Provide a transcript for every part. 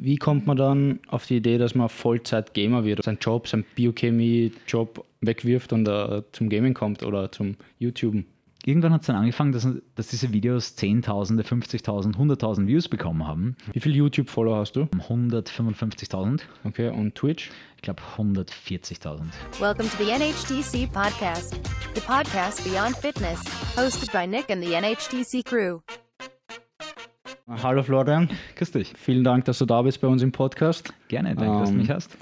Wie kommt man dann auf die Idee, dass man Vollzeit-Gamer wird, seinen Job, seinen Biochemie-Job wegwirft und uh, zum Gaming kommt oder zum YouTuben? Irgendwann hat es dann angefangen, dass, dass diese Videos Zehntausende, 50.000, 100.000 Views bekommen haben. Wie viele YouTube-Follower hast du? 155.000. Okay, und Twitch? Ich glaube 140.000. Welcome to the NHTC Podcast, the podcast beyond fitness, hosted by Nick and the NHTC crew. Hallo Florian. Grüß dich. Vielen Dank, dass du da bist bei uns im Podcast. Gerne, danke, dass du Ähm, mich hast.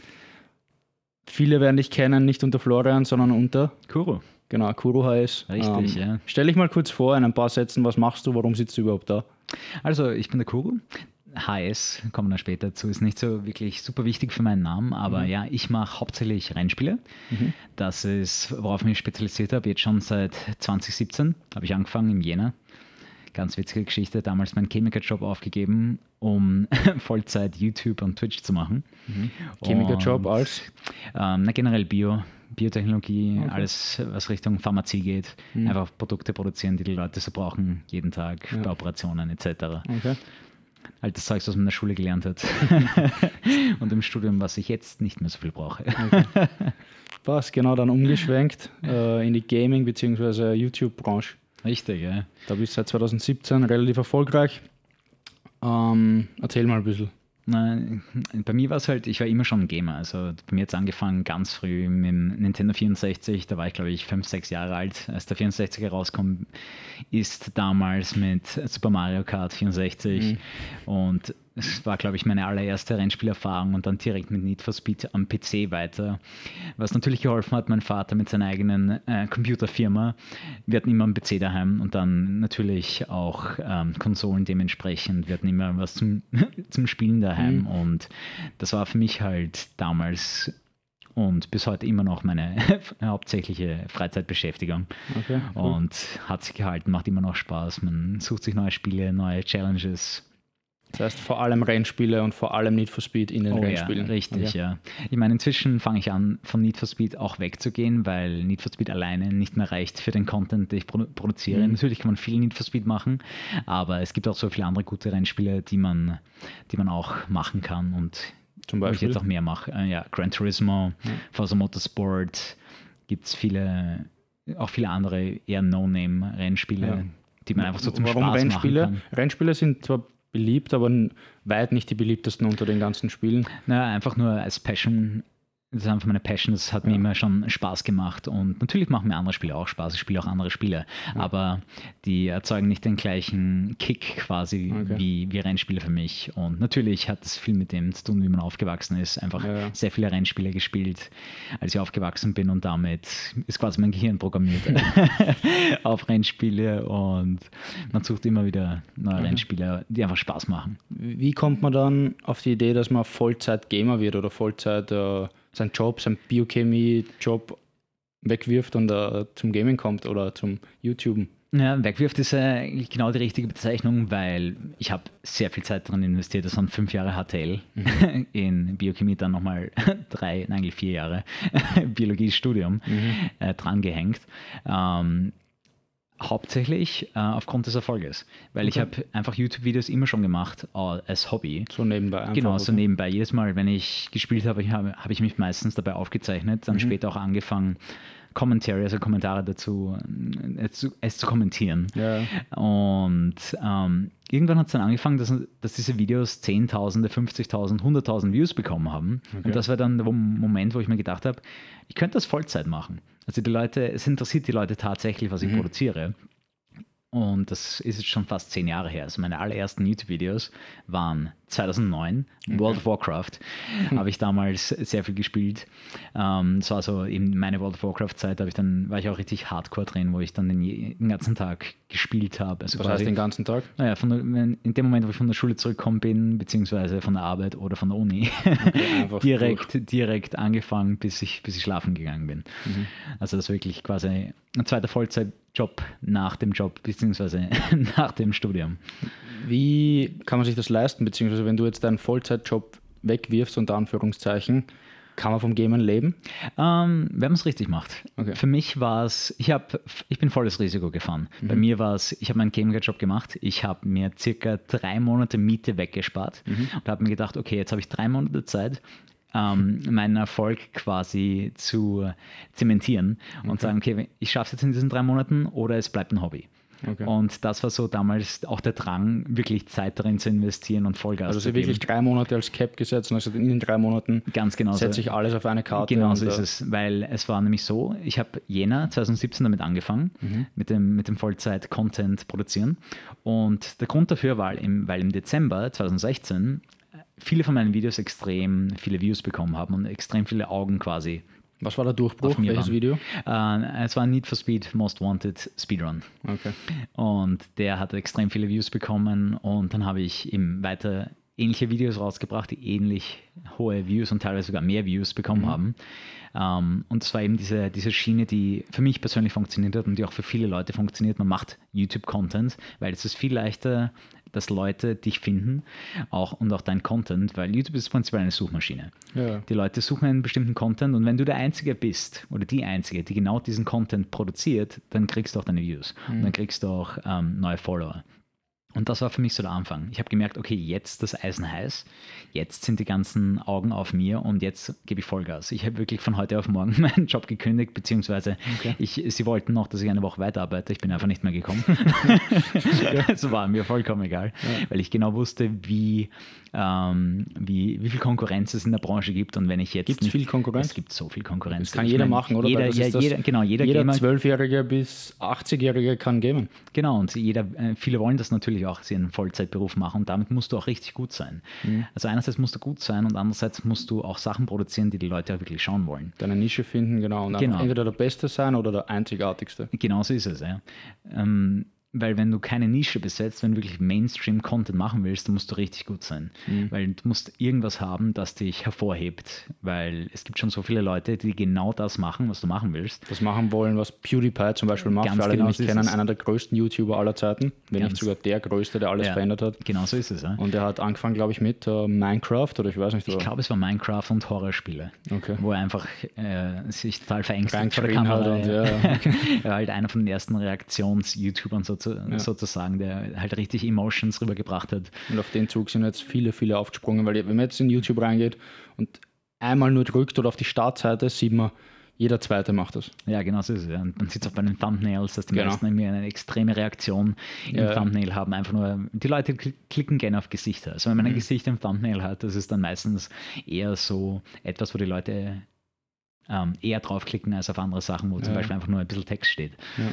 Viele werden dich kennen, nicht unter Florian, sondern unter, Kuro. genau, Kuro HS. Richtig, ja. Stell dich mal kurz vor in ein paar Sätzen, was machst du, warum sitzt du überhaupt da? Also, ich bin der Kuro. HS, kommen wir dann später dazu, ist nicht so wirklich super wichtig für meinen Namen, aber ja, ich mache hauptsächlich Rennspiele. Das ist, worauf ich mich spezialisiert habe, jetzt schon seit 2017, habe ich angefangen im Jänner. Ganz witzige Geschichte, damals meinen Chemiker-Job aufgegeben, um Vollzeit YouTube und Twitch zu machen. Chemiker-Job Und, als? Ähm, na, generell Bio, Biotechnologie, alles, was Richtung Pharmazie geht. Einfach Produkte produzieren, die die Leute so brauchen, jeden Tag, bei Operationen etc. Okay. Das Zeugs, was man in der Schule gelernt hat. und im Studium, was ich jetzt nicht mehr so viel brauche. Passt, genau, dann umgeschwenkt äh, in die Gaming- bzw. YouTube-Branche. Richtig, ja. Da bist du seit 2017 relativ erfolgreich. Ähm, erzähl mal ein bisschen. Na, bei mir war es halt, ich war immer schon ein Gamer. Also bei mir hat es angefangen ganz früh mit dem Nintendo 64. Da war ich, glaube ich, 5, 6 Jahre alt. Als der 64 herauskommt, ist damals mit Super Mario Kart 64. Und es war, glaube ich, meine allererste Rennspielerfahrung und dann direkt mit Need for Speed am PC weiter. Was natürlich geholfen hat, mein Vater mit seiner eigenen äh, Computerfirma. Wir hatten immer einen PC daheim und dann natürlich auch ähm, Konsolen dementsprechend. Wir hatten immer was zum, zum Spielen daheim und das war für mich halt damals und bis heute immer noch meine hauptsächliche Freizeitbeschäftigung. Okay, cool. Und hat sich gehalten, macht immer noch Spaß. Man sucht sich neue Spiele, neue Challenges. Das heißt vor allem Rennspiele und vor allem Need for Speed in den Oh Rennspielen. Ja, richtig, Okay. ja. Ich meine, inzwischen fange ich an, von Need for Speed auch wegzugehen, weil Need for Speed alleine nicht mehr reicht für den Content, den ich produ produziere. Mhm. Natürlich kann man viel Need for Speed machen, aber es gibt auch so viele andere gute Rennspiele, die man, die man auch machen kann und Zum wo ich Beispiel. jetzt auch mehr mache. Äh, ja, Gran Turismo, Forza Motorsport, gibt es viele, auch viele andere eher No-Name-Rennspiele, Ja. die man einfach so zum Warum Spaß Rennspiele? machen kann. Rennspiele sind zwar beliebt, aber weit nicht die beliebtesten unter den ganzen Spielen. Naja, einfach nur als Passion. Das ist einfach meine Passion, das hat mir immer schon Spaß gemacht und natürlich machen mir andere Spiele auch Spaß, ich spiele auch andere Spiele, aber die erzeugen nicht den gleichen Kick quasi Okay. wie, wie Rennspiele für mich und natürlich hat es viel mit dem zu tun, wie man aufgewachsen ist, einfach Ja, ja. sehr viele Rennspiele gespielt, als ich aufgewachsen bin und damit ist quasi mein Gehirn programmiert auf Rennspiele und man sucht immer wieder neue Rennspiele, die einfach Spaß machen. Wie kommt man dann auf die Idee, dass man Vollzeit-Gamer wird oder Vollzeit äh, seinen Job, seinen Biochemie-Job wegwirft und äh, zum Gaming kommt oder zum YouTuben? Ja, wegwirft ist äh, eigentlich genau die richtige Bezeichnung, weil ich habe sehr viel Zeit daran investiert. Das waren fünf Jahre HTL in Biochemie, dann nochmal drei, nein, eigentlich vier Jahre Biologiestudium äh, dran gehängt. Ähm, hauptsächlich äh, aufgrund des Erfolges, weil ich habe einfach YouTube-Videos immer schon gemacht äh, als Hobby. So nebenbei einfach. Genau, so oder? nebenbei. Jedes Mal, wenn ich gespielt habe, habe, habe ich mich meistens dabei aufgezeichnet, Mhm. dann später auch angefangen, Commentary, also Kommentare dazu, äh, es zu, es zu kommentieren. Ja. Und ähm, irgendwann hat es dann angefangen, dass, dass diese Videos Zehntausende, 50.000, 100.000 Views bekommen haben. Und das war dann der Moment, wo ich mir gedacht habe, ich könnte das Vollzeit machen. Also die Leute, es interessiert die Leute tatsächlich, was ich produziere. Und das ist jetzt schon fast zehn Jahre her. Also meine allerersten YouTube-Videos waren 2009, World of Warcraft. Habe ich damals sehr viel gespielt. Ähm, das war so eben meine World of Warcraft-Zeit. Da habe ich dann war ich auch richtig Hardcore drin, wo ich dann den, den ganzen Tag gespielt habe. Also Was heißt den ganzen Tag? naja, von in dem Moment, wo ich von der Schule zurückgekommen bin, beziehungsweise von der Arbeit oder von der Uni, einfach direkt, direkt angefangen, bis ich, bis ich schlafen gegangen bin. Also das ist wirklich quasi ein zweiter Vollzeitjob nach dem Job, beziehungsweise nach dem Studium. Wie kann man sich das leisten? Beziehungsweise wenn du jetzt deinen Vollzeitjob wegwirfst, unter Anführungszeichen, Kann man vom Gamen leben? Ähm, wenn man es richtig macht. Okay. Für mich war es, ich, hab, ich bin volles Risiko gefahren. Bei Mhm. mir war es, ich habe meinen Gameguide-Job gemacht. Ich habe mir circa drei Monate Miete weggespart Mhm. und habe mir gedacht, okay, jetzt habe ich drei Monate Zeit, ähm, meinen Erfolg quasi zu zementieren und sagen, okay, ich schaffe es jetzt in diesen drei Monaten oder es bleibt ein Hobby. Okay. Und das war so damals auch der Drang, wirklich Zeit darin zu investieren und Vollgas Also zu geben. wirklich drei Monate als Cap gesetzt und also in den drei Monaten Ganz genau setze ich alles auf eine Karte. Genau so ist äh, es, weil es war nämlich so, ich habe Jänner 2017 damit angefangen, Mhm. mit dem, mit dem Vollzeit-Content produzieren. Und der Grund dafür war, im, weil im Dezember 2016 viele von meinen Videos extrem viele Views bekommen haben und extrem viele Augen quasi. Was war der Durchbruch? Welches waren. Video? Äh, es war Need for Speed Most Wanted Speedrun. Okay. Und der hat extrem viele Views bekommen und dann habe ich eben weiter ähnliche Videos rausgebracht, die ähnlich hohe Views und teilweise sogar mehr Views bekommen haben. Ähm, und es war eben diese, diese Schiene, die für mich persönlich funktioniert hat und die auch für viele Leute funktioniert. Man macht YouTube-Content, weil es ist viel leichter, dass Leute dich finden auch, und auch dein Content, weil YouTube ist prinzipiell eine Suchmaschine. Ja. Die Leute suchen einen bestimmten Content und wenn du der Einzige bist oder die Einzige, die genau diesen Content produziert, dann kriegst du auch deine Views und dann kriegst du auch ähm, neue Follower. Und das war für mich so der Anfang. Ich habe gemerkt, okay, jetzt das Eisen heiß, jetzt sind die ganzen Augen auf mir und jetzt gebe ich Vollgas. Ich habe wirklich von heute auf morgen meinen Job gekündigt, beziehungsweise ich, sie wollten noch, dass ich eine Woche weiterarbeite. Ich bin einfach nicht mehr gekommen. Es war mir vollkommen egal, weil ich genau wusste, wie, ähm, wie, wie viel Konkurrenz es in der Branche gibt. Und wenn ich jetzt. Gibt's nicht- viel Konkurrenz? Es gibt so viel Konkurrenz. Das kann Ich jeder meine, machen, oder? Jeder, ja, jeder, genau, jeder, Jeder Gamer, 12-Jährige bis 80-Jährige kann gamen. Genau, und jeder, äh, viele wollen das natürlich auch, sie einen Vollzeitberuf machen und damit musst du auch richtig gut sein. Mhm. Also einerseits musst du gut sein und andererseits musst du auch Sachen produzieren, die die Leute auch wirklich schauen wollen. Deine Nische finden, genau. Und Genau. entweder der Beste sein oder der Einzigartigste. Genauso ist es, ja. Ähm, weil wenn du keine Nische besetzt, wenn du wirklich Mainstream-Content machen willst, dann musst du richtig gut sein. Mhm. Weil du musst irgendwas haben, das dich hervorhebt. Weil es gibt schon so viele Leute, die genau das machen, was du machen willst. Das machen wollen, was PewDiePie zum Beispiel macht. Ganz Für alle, genau die mich so kennen, einer der größten YouTuber aller Zeiten. Wenn Ganz. nicht sogar der größte, der alles Ja. verändert hat. Genau so ist es, ja. Und er hat angefangen, glaube ich, mit äh, Minecraft oder ich weiß nicht. Ich Oder? glaube, es war Minecraft und Horrorspiele, Okay. wo er einfach äh, sich total verängstigt vor der Kamera. hat und ja. er war halt einer von den ersten Reaktions-YouTubern sozu sozusagen, der halt richtig Emotions rübergebracht hat. Und auf den Zug sind jetzt viele, viele aufgesprungen, weil wenn man jetzt in YouTube reingeht und einmal nur drückt oder auf die Startseite, sieht man, jeder Zweite macht das. Ja, genau so ist es. Ja. Und man sieht es auch bei den Thumbnails, dass die Genau. meisten irgendwie eine extreme Reaktion im Ja. Thumbnail haben. Einfach nur, die Leute kl- klicken gerne auf Gesichter. Also wenn Mhm. man ein Gesicht im Thumbnail hat, das ist dann meistens eher so etwas, wo die Leute ähm, eher draufklicken als auf andere Sachen, wo zum Ja. Beispiel einfach nur ein bisschen Text steht. Ja.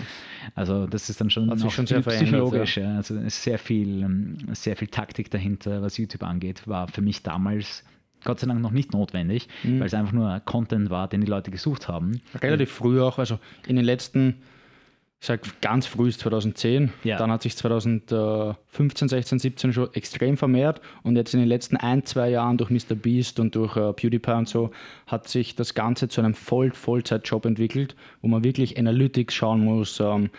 Also das ist dann schon, auch schon sehr viel psychologisch. Ja. Also sehr viel, ähm, sehr viel Taktik dahinter, was YouTube angeht, war für mich damals Gott sei Dank noch nicht notwendig, Mhm. weil es einfach nur Content war, den die Leute gesucht haben. Relativ früh auch, also in den letzten, sag ganz früh ist 2010, Ja. dann hat sich 2015, 16, 17 schon extrem vermehrt und jetzt in den letzten ein, zwei Jahren durch Mr. Beast und durch äh, PewDiePie und so hat sich das Ganze zu einem Voll Vollzeitjob entwickelt, wo man wirklich Analytics schauen muss, ähm,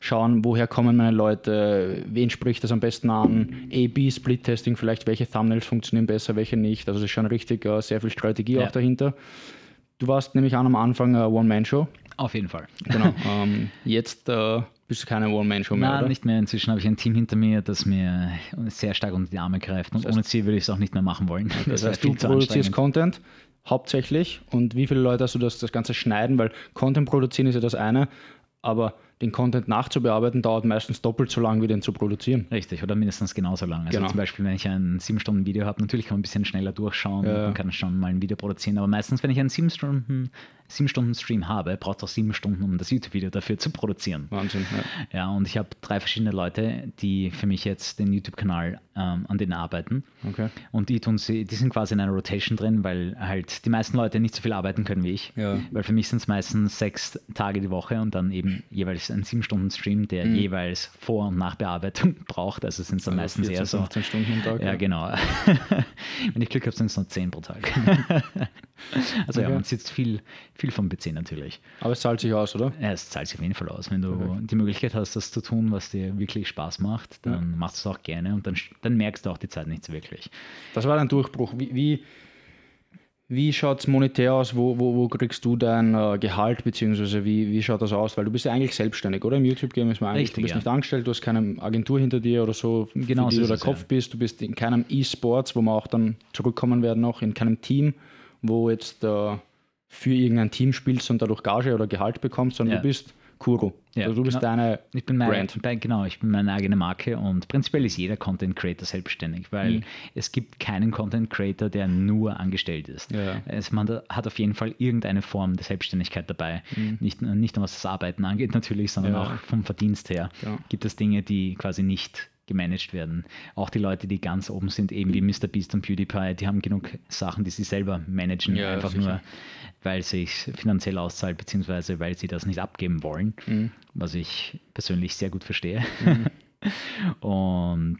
schauen, woher kommen meine Leute, wen spricht das am besten an, A-B-Split-Testing, vielleicht welche Thumbnails funktionieren besser, welche nicht. Also es ist schon richtig äh, sehr viel Strategie Ja. auch dahinter. Du warst nämlich an am Anfang eine One-Man-Show. Auf jeden Fall. Genau. ähm, jetzt äh, bist du keine One-Man-Show mehr, Nein, oder? nicht mehr. Inzwischen habe ich ein Team hinter mir, das mir sehr stark unter die Arme greift. Und Das heißt- ohne sie würde ich es auch nicht mehr machen wollen. Das wäre heißt, du produzierst. Content hauptsächlich und wie viele Leute hast du das, das Ganze schneiden? Weil Content produzieren ist ja das eine, aber den Content nachzubearbeiten dauert meistens doppelt so lang, wie den zu produzieren. Richtig, oder mindestens genauso lang. Also Genau. zum Beispiel, wenn ich ein 7-Stunden-Video habe, natürlich kann man ein bisschen schneller durchschauen Ja, und kann schon mal ein Video produzieren, aber meistens, wenn ich einen 7-Stunden- 7-Stunden-Stream habe, braucht es auch 7 Stunden, um das YouTube-Video dafür zu produzieren. Wahnsinn. Ja. Ja, und ich habe drei verschiedene Leute, die für mich jetzt den YouTube-Kanal ähm, an denen arbeiten. Okay. Und die tun sie, die sind quasi in einer Rotation drin, weil halt die meisten Leute nicht so viel arbeiten können wie ich. Ja. Weil für mich sind es meistens sechs Tage die Woche und dann eben jeweils ein sieben Stunden Stream, der jeweils Vor- und Nachbearbeitung braucht. Also sind es dann Also meistens 14, eher so. 15 Stunden am Tag. Ja, genau. Wenn ich Glück habe, sind es nur zehn pro Tag. also ja, Okay. man sitzt viel, viel vom PC natürlich. Aber es zahlt sich aus, oder? Ja, es zahlt sich auf jeden Fall aus. Wenn du die Möglichkeit hast, das zu tun, was dir wirklich Spaß macht, dann machst du es auch gerne und dann, dann merkst du auch die Zeit nicht so wirklich. Das war dein Durchbruch. Wie, wie, Wie schaut es monetär aus? Wo, wo, wo kriegst du dein äh, Gehalt, beziehungsweise wie, wie schaut das aus? Weil du bist ja eigentlich selbstständig, oder? Im YouTube-Game ist man eigentlich, Richtig, du bist ja. nicht angestellt, du hast keine Agentur hinter dir oder so, Genau für die so du der Kopf ja. bist. Du bist in keinem E-Sports, wo wir auch dann zurückkommen werden noch, in keinem Team, wo jetzt äh, für irgendein Team spielst und dadurch Gage oder Gehalt bekommst, sondern Ja. du bist Kuro. Ja, also du bist genau. deine Ich bin mein, Brand. bei, genau, ich bin meine eigene Marke und prinzipiell ist jeder Content Creator selbstständig, weil Mhm. es gibt keinen Content Creator, der nur angestellt ist. Ja. Es, man hat auf jeden Fall irgendeine Form der Selbstständigkeit dabei. Nicht, nicht nur was das Arbeiten angeht natürlich, sondern Mhm. Ja. auch vom Verdienst her gibt es Dinge, die quasi nicht gemanagt werden. Auch die Leute, die ganz oben sind, eben wie Mr. Beast und PewDiePie, die haben genug Sachen, die sie selber managen, Ja, einfach sicher. nur, weil es sich finanziell auszahlt, beziehungsweise weil sie das nicht abgeben wollen, Mhm. was ich persönlich sehr gut verstehe. Und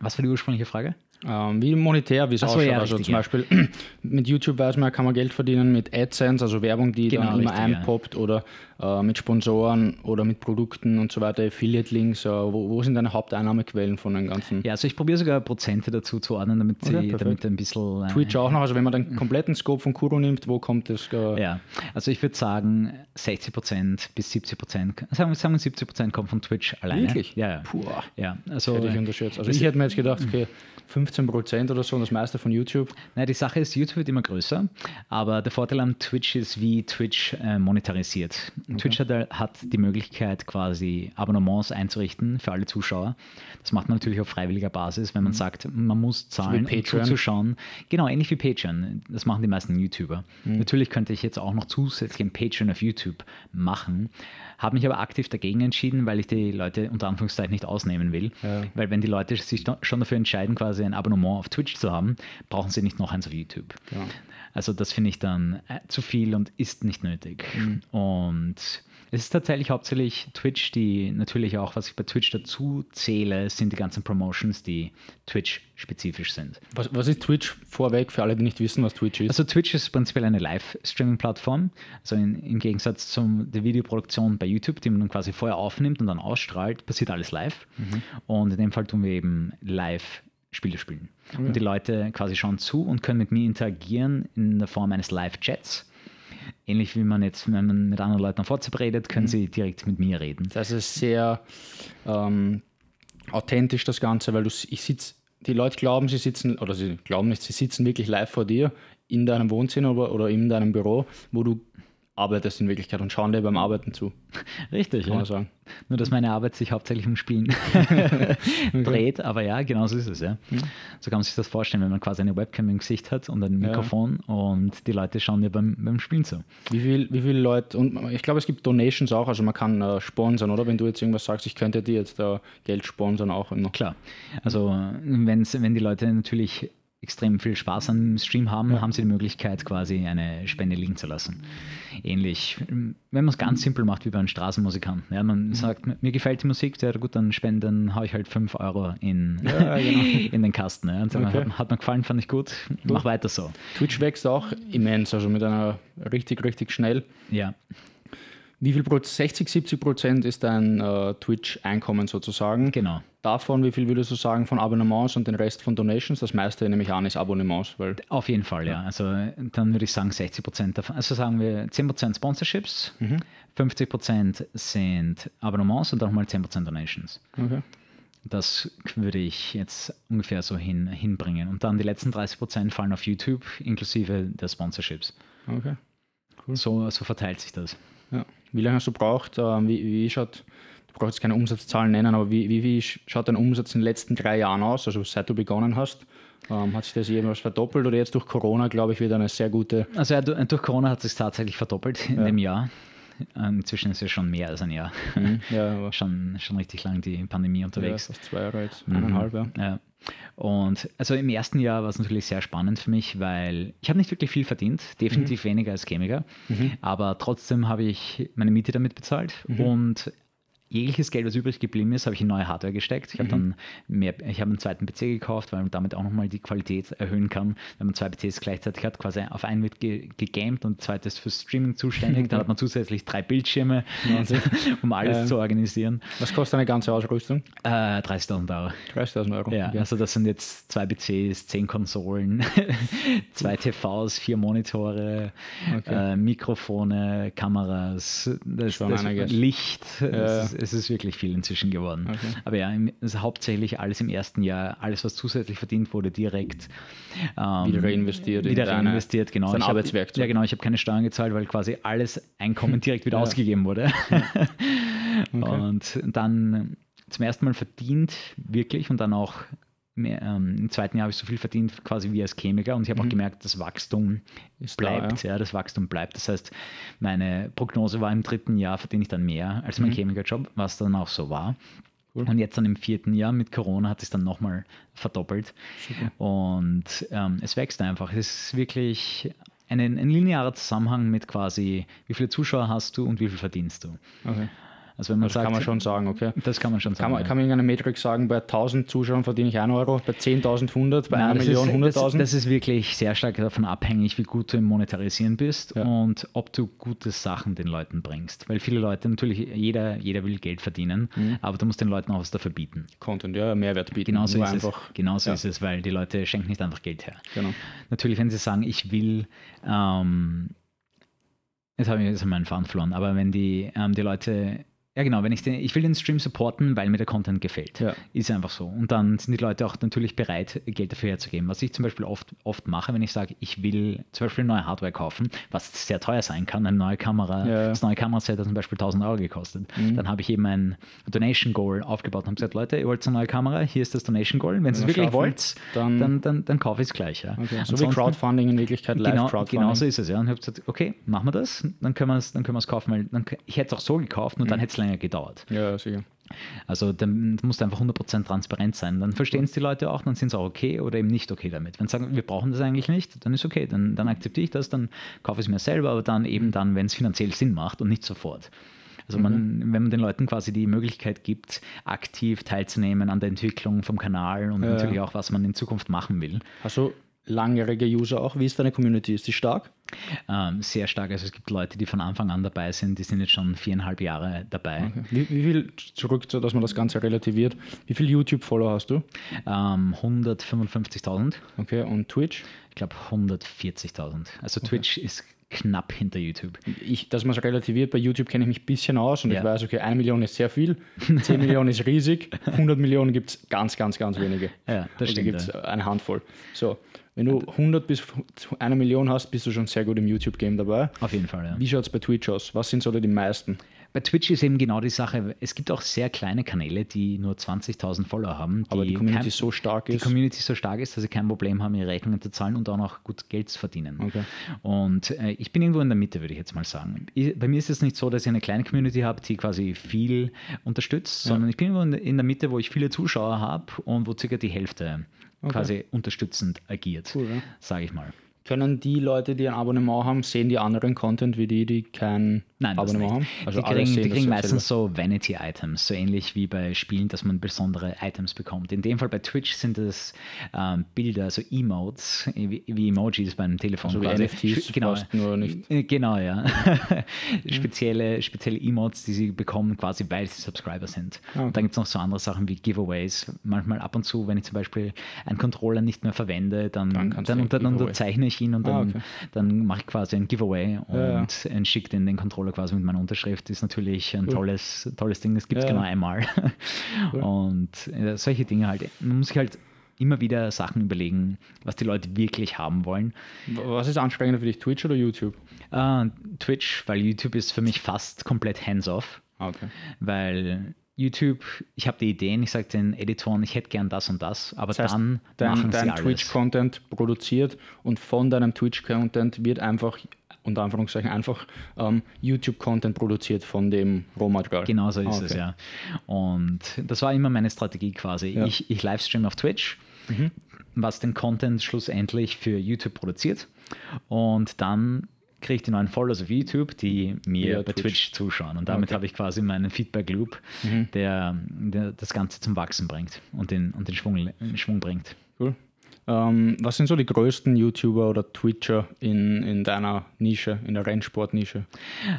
was war die ursprüngliche Frage? Ähm, wie monetär, wie es ausschaut. ja, also richtig, zum ja. Beispiel mit YouTube weiß man, kann man Geld verdienen mit AdSense, also Werbung, die Genau, dann immer richtig, ja. einpoppt oder äh, mit Sponsoren oder mit Produkten und so weiter, Affiliate-Links. Äh, wo, wo sind deine Haupteinnahmequellen von den ganzen? Ja, also ich probiere sogar Prozente dazu zu ordnen, damit, Okay, sie, perfekt. damit ein bisschen. äh, Twitch auch noch, also wenn man den kompletten Scope von Kuro nimmt, wo kommt das? Äh, Ja, also ich würde sagen 60% bis 70%, sagen wir, sagen wir 70% kommt von Twitch alleine. Wirklich? Ja, ja. Puh, ja also, hätte ich unterschätzt. Also ich hätte mir jetzt gedacht, okay, 15% oder so und das meiste von YouTube. Na, die Sache ist, YouTube wird immer größer, aber der Vorteil an Twitch ist, wie Twitch äh, monetarisiert. Twitch hat, hat die Möglichkeit, quasi Abonnements einzurichten für alle Zuschauer. Das macht man natürlich auf freiwilliger Basis, wenn man sagt, man muss zahlen, um zuzuschauen. Genau, ähnlich wie Patreon. Das machen die meisten YouTuber. Natürlich könnte ich jetzt auch noch zusätzlich ein Patreon auf YouTube machen, habe mich aber aktiv dagegen entschieden, weil ich die Leute unter Anführungszeichen nicht ausnehmen will. Ja. Weil wenn die Leute sich schon dafür entscheiden, quasi ein Abonnement auf Twitch zu haben, brauchen sie nicht noch eins auf YouTube. Ja. Also das finde ich dann äh, zu viel und ist nicht nötig. Mhm. Und es ist tatsächlich hauptsächlich Twitch, die natürlich auch, was ich bei Twitch dazu zähle, sind die ganzen Promotions, die Twitch-spezifisch sind. Was, was ist Twitch vorweg, für alle, die nicht wissen, was Twitch ist? Also Twitch ist prinzipiell eine Live-Streaming-Plattform, also in, im Gegensatz zu der Videoproduktion bei YouTube, die man dann quasi vorher aufnimmt und dann ausstrahlt, passiert alles live. Und in dem Fall tun wir eben live Spiele spielen. Und die Leute quasi schauen zu und können mit mir interagieren in der Form eines Live-Chats. Ähnlich wie man jetzt, wenn man mit anderen Leuten auf WhatsApp redet, können sie direkt mit mir reden. Das ist sehr ähm, authentisch, das Ganze, weil du, ich sitze, die Leute glauben, sie sitzen, oder sie glauben nicht, sie sitzen wirklich live vor dir in deinem Wohnzimmer oder, oder in deinem Büro, wo du arbeitest in Wirklichkeit und schauen dir beim Arbeiten zu, Richtig, kann ja. man sagen. Nur, dass meine Arbeit sich hauptsächlich um Spielen dreht, aber ja, genau so ist es, ja. So kann man sich das vorstellen, wenn man quasi eine Webcam im Gesicht hat und ein Ja. Mikrofon und die Leute schauen dir beim, beim Spielen zu. Wie, viel, wie viele Leute, und ich glaube, es gibt Donations auch, also man kann äh, sponsern, oder? Wenn du jetzt irgendwas sagst, ich könnte dir jetzt äh, Geld sponsern auch noch. Klar. Also wenn's, wenn die Leute natürlich extrem viel Spaß am Stream haben, haben sie die Möglichkeit, quasi eine Spende liegen zu lassen. Ähnlich, wenn man es ganz simpel macht wie bei einem Straßenmusikanten. Ja, man sagt, mir gefällt die Musik, ja gut, dann spenden, dann haue ich halt 5 Euro in, Ja, genau. in den Kasten. Ja. Und Okay. hat, hat mir gefallen, fand ich gut, mach weiter so. Twitch wächst auch immens, also mit einer richtig, richtig schnell. Ja. Wie viel Prozent, 60, 70 Prozent ist dein äh, Twitch-Einkommen sozusagen? Genau. Davon, wie viel würdest du sagen von Abonnements und den Rest von Donations? Das meiste nehme ich an, ist Abonnements, weil Auf jeden Fall, ja. Also dann würde ich sagen 60 Prozent davon. Also sagen wir 10 Prozent Sponsorships, 50 Prozent sind Abonnements und dann nochmal 10 Prozent Donations. okay. Das würde ich jetzt ungefähr so hin, hinbringen. Und dann die letzten 30 Prozent fallen auf YouTube, inklusive der Sponsorships. okay. So, so verteilt sich das. Ja. Wie lange hast du braucht? Ähm, wie, wie schaut, du brauchst jetzt keine Umsatzzahlen nennen, aber wie, wie, wie schaut dein Umsatz in den letzten drei Jahren aus? Also seit du begonnen hast, ähm, hat sich das jemals verdoppelt oder jetzt durch Corona, glaube ich, wieder eine sehr gute. Also ja, du- durch Corona hat es sich tatsächlich verdoppelt in Ja. dem Jahr. Ähm, Inzwischen ist es schon mehr als ein Jahr. Ja, aber schon, schon richtig lang die Pandemie ja, unterwegs. fast zwei Jahre jetzt, eineinhalb, ja. Ja. Und also im ersten Jahr war es natürlich sehr spannend für mich, weil ich habe nicht wirklich viel verdient, definitiv weniger als Chemiker, aber trotzdem habe ich meine Miete damit bezahlt und jegliches Geld, was übrig geblieben ist, habe ich in neue Hardware gesteckt. Ich habe Mhm. dann mehr, ich habe einen zweiten PC gekauft, weil man damit auch nochmal die Qualität erhöhen kann. Wenn man zwei PCs gleichzeitig hat, quasi auf einen wird ge gegamed und der zweite ist fürs Streaming zuständig. Dann hat man zusätzlich drei Bildschirme, um alles Ähm. zu organisieren. Was kostet eine ganze Ausrüstung? Äh, 30.000 Euro. 30.000 Euro. Ja, Okay. also das sind jetzt zwei PCs, zehn Konsolen, zwei TVs, vier Monitore, Okay. äh, Mikrofone, Kameras, das, das. Licht. Ja. Es, ist, es ist wirklich viel inzwischen geworden. Okay. Aber ja, im- also hauptsächlich alles im ersten Jahr, alles was zusätzlich verdient wurde, direkt ähm, Wieder reinvestiert in Wieder deine- reinvestiert, genau. ist ein Ich hab- Arbeitswerkzeug. Ja, genau. Ich habe keine Steuern gezahlt, weil quasi alles Einkommen direkt wieder Ja. ausgegeben wurde. Okay. Und dann zum ersten Mal verdient, wirklich, und dann auch mehr, ähm, im zweiten Jahr habe ich so viel verdient, quasi wie als Chemiker. Und ich habe auch gemerkt, das Wachstum Mhm. Ist da, bleibt. ja. das Wachstum bleibt. Das heißt, meine Prognose war, im dritten Jahr verdiene ich dann mehr als mein Mhm. Chemikerjob, was dann auch so war. Cool. Und jetzt dann im vierten Jahr mit Corona hat es dann nochmal verdoppelt. Und ähm, es wächst einfach. Es ist wirklich ein, ein linearer Zusammenhang mit quasi, wie viele Zuschauer hast du und wie viel verdienst du. Okay. Also wenn man Das sagt, kann man schon sagen, okay. das kann man schon sagen. Kann man, ja. kann man irgendeine Metrik sagen, bei 1000 Zuschauern verdiene ich 1 Euro, bei 10.000 100, bei Nein, einer Million ist, das, 100.000? das ist wirklich sehr stark davon abhängig, wie gut du im Monetarisieren bist Ja. und ob du gute Sachen den Leuten bringst. Weil viele Leute, natürlich, jeder, jeder will Geld verdienen, Mhm. aber du musst den Leuten auch was dafür bieten. Content, ja, Mehrwert bieten. Genauso ist einfach, es. Genauso ja. ist es, weil die Leute schenken nicht einfach Geld her. Genau. Natürlich, wenn sie sagen, ich will, ähm, jetzt habe ich jetzt meinen Faden verloren, aber wenn die, ähm, die Leute, ja genau, wenn ich den, ich will den Stream supporten, weil mir der Content gefällt. Ja. Ist einfach so. Und dann sind die Leute auch natürlich bereit, Geld dafür herzugeben. Was ich zum Beispiel oft, oft mache, wenn ich sage, ich will zum Beispiel neue Hardware kaufen, was sehr teuer sein kann, eine neue Kamera, Ja. Mhm. das neue Kameraset hat zum Beispiel 1000 Euro gekostet. Dann habe ich eben ein Donation Goal aufgebaut und habe gesagt, Leute, ihr wollt eine neue Kamera, hier ist das Donation Goal. Wenn ihr es wir wirklich schaffen, wollt, dann- dann, dann, dann, kaufe ich es gleich. Ja. Okay. So wie Crowdfunding in Wirklichkeit, Genau, Live-Crowdfunding. genau so ist es, ja. Und ich habe gesagt, okay, machen wir das, dann können wir es kaufen, weil dann, ich hätte es auch so gekauft, nur dann hätte es länger gedauert. Ja, sicher. Also dann muss einfach 100% transparent sein. Dann verstehen es die Leute auch, dann sind sie auch okay oder eben nicht okay damit. Wenn sie sagen, wir brauchen das eigentlich nicht, dann ist okay, dann, dann akzeptiere ich das, dann kaufe ich es mir selber, aber dann eben dann, wenn es finanziell Sinn macht und nicht sofort. Also man, wenn man den Leuten quasi die Möglichkeit gibt, aktiv teilzunehmen an der Entwicklung vom Kanal und Ja. natürlich auch, was man in Zukunft machen will. Hast du langjährige User auch? Wie ist deine Community? Ist die stark? Ähm, sehr stark. Also es gibt Leute, die von Anfang an dabei sind, die sind jetzt schon viereinhalb Jahre dabei. Wie, wie viel, zurück, dass man das Ganze relativiert, wie viel YouTube-Follower hast du? Ähm, 155.000, Okay, und Twitch? ich glaube 140.000. Also Twitch ist knapp hinter YouTube. Ich, dass man es relativiert, bei YouTube kenne ich mich ein bisschen aus und Ja. ich weiß, okay, eine Million ist sehr viel, 10 Millionen ist riesig, 100 Millionen gibt es ganz, ganz, ganz wenige. Ja, das Also stimmt, gibt es eine Handvoll. So, wenn du 100 bis zu einer Million hast, bist du schon sehr gut im YouTube-Game dabei. Auf jeden Fall, ja. Wie schaut es bei Twitch aus? Was sind so die meisten? Bei Twitch ist eben genau die Sache, es gibt auch sehr kleine Kanäle, die nur 20.000 Follower haben. Aber die Community kein- so stark die ist. Community so stark ist, dass sie kein Problem haben, ihre Rechnungen zu zahlen und auch noch gut Geld zu verdienen. Okay. Und äh, ich bin irgendwo in der Mitte, würde ich jetzt mal sagen. Ich, bei mir ist es nicht so, dass ich eine kleine Community habe, die quasi viel unterstützt, sondern ich bin irgendwo in der- in der Mitte, wo ich viele Zuschauer habe und wo circa die Hälfte quasi unterstützend agiert, Cool, ja. sage ich mal. Können die Leute, die ein Abonnement haben, sehen die anderen Content wie die, die kein Nein, Abonnement haben? Also die kriegen, sehen die kriegen meistens so Vanity-Items, so ähnlich wie bei Spielen, dass man besondere Items bekommt. In dem Fall bei Twitch sind es ähm, Bilder, so Emotes, wie, wie Emojis beim Telefon. So wie quasi. NFTs, Sch- genau, nur nicht. Äh, Genau, ja. spezielle, spezielle Emotes, die sie bekommen, quasi weil sie Subscriber sind. Ah, Und dann gibt es noch so andere Sachen wie Giveaways. Manchmal ab und zu, wenn ich zum Beispiel einen Controller nicht mehr verwende, dann, Dann dann, dann, unterzeichne ich ihn und Ah, dann, okay. dann mache ich quasi ein Giveaway und Ja, schicke den, den Controller quasi mit meiner Unterschrift. Ist natürlich ein tolles, tolles Ding. Das gibt es genau einmal. Und äh, solche Dinge halt. Man muss sich halt immer wieder Sachen überlegen, was die Leute wirklich haben wollen. Was ist anstrengender für dich, Twitch oder YouTube? Äh, Twitch, weil YouTube ist für mich fast komplett hands-off. Ah, Okay. Weil YouTube, ich habe die Ideen, ich sage den Editoren, ich hätte gern das und das, aber Das heißt, dann dein, machen sie dein alles. Twitch-Content produziert und von deinem Twitch-Content wird einfach, unter Anführungszeichen, einfach ähm, YouTube-Content produziert von dem Rohmaterial. Genau so ist Ah, es, okay. ja. Und das war immer meine Strategie quasi. Ja. Mhm. Ich, ich livestream auf Twitch, was den Content schlussendlich für YouTube produziert. Und dann kriege ich die neuen Followers auf YouTube, die mir Ja, bei Twitch. Twitch. zuschauen. Und damit Okay. habe ich quasi meinen Feedback-Loop, Mhm. der, der das Ganze zum Wachsen bringt und den, und den Schwung, Schwung bringt. Cool. Ähm, was sind so die größten YouTuber oder Twitcher in, in deiner Nische, in der Rennsport-Nische?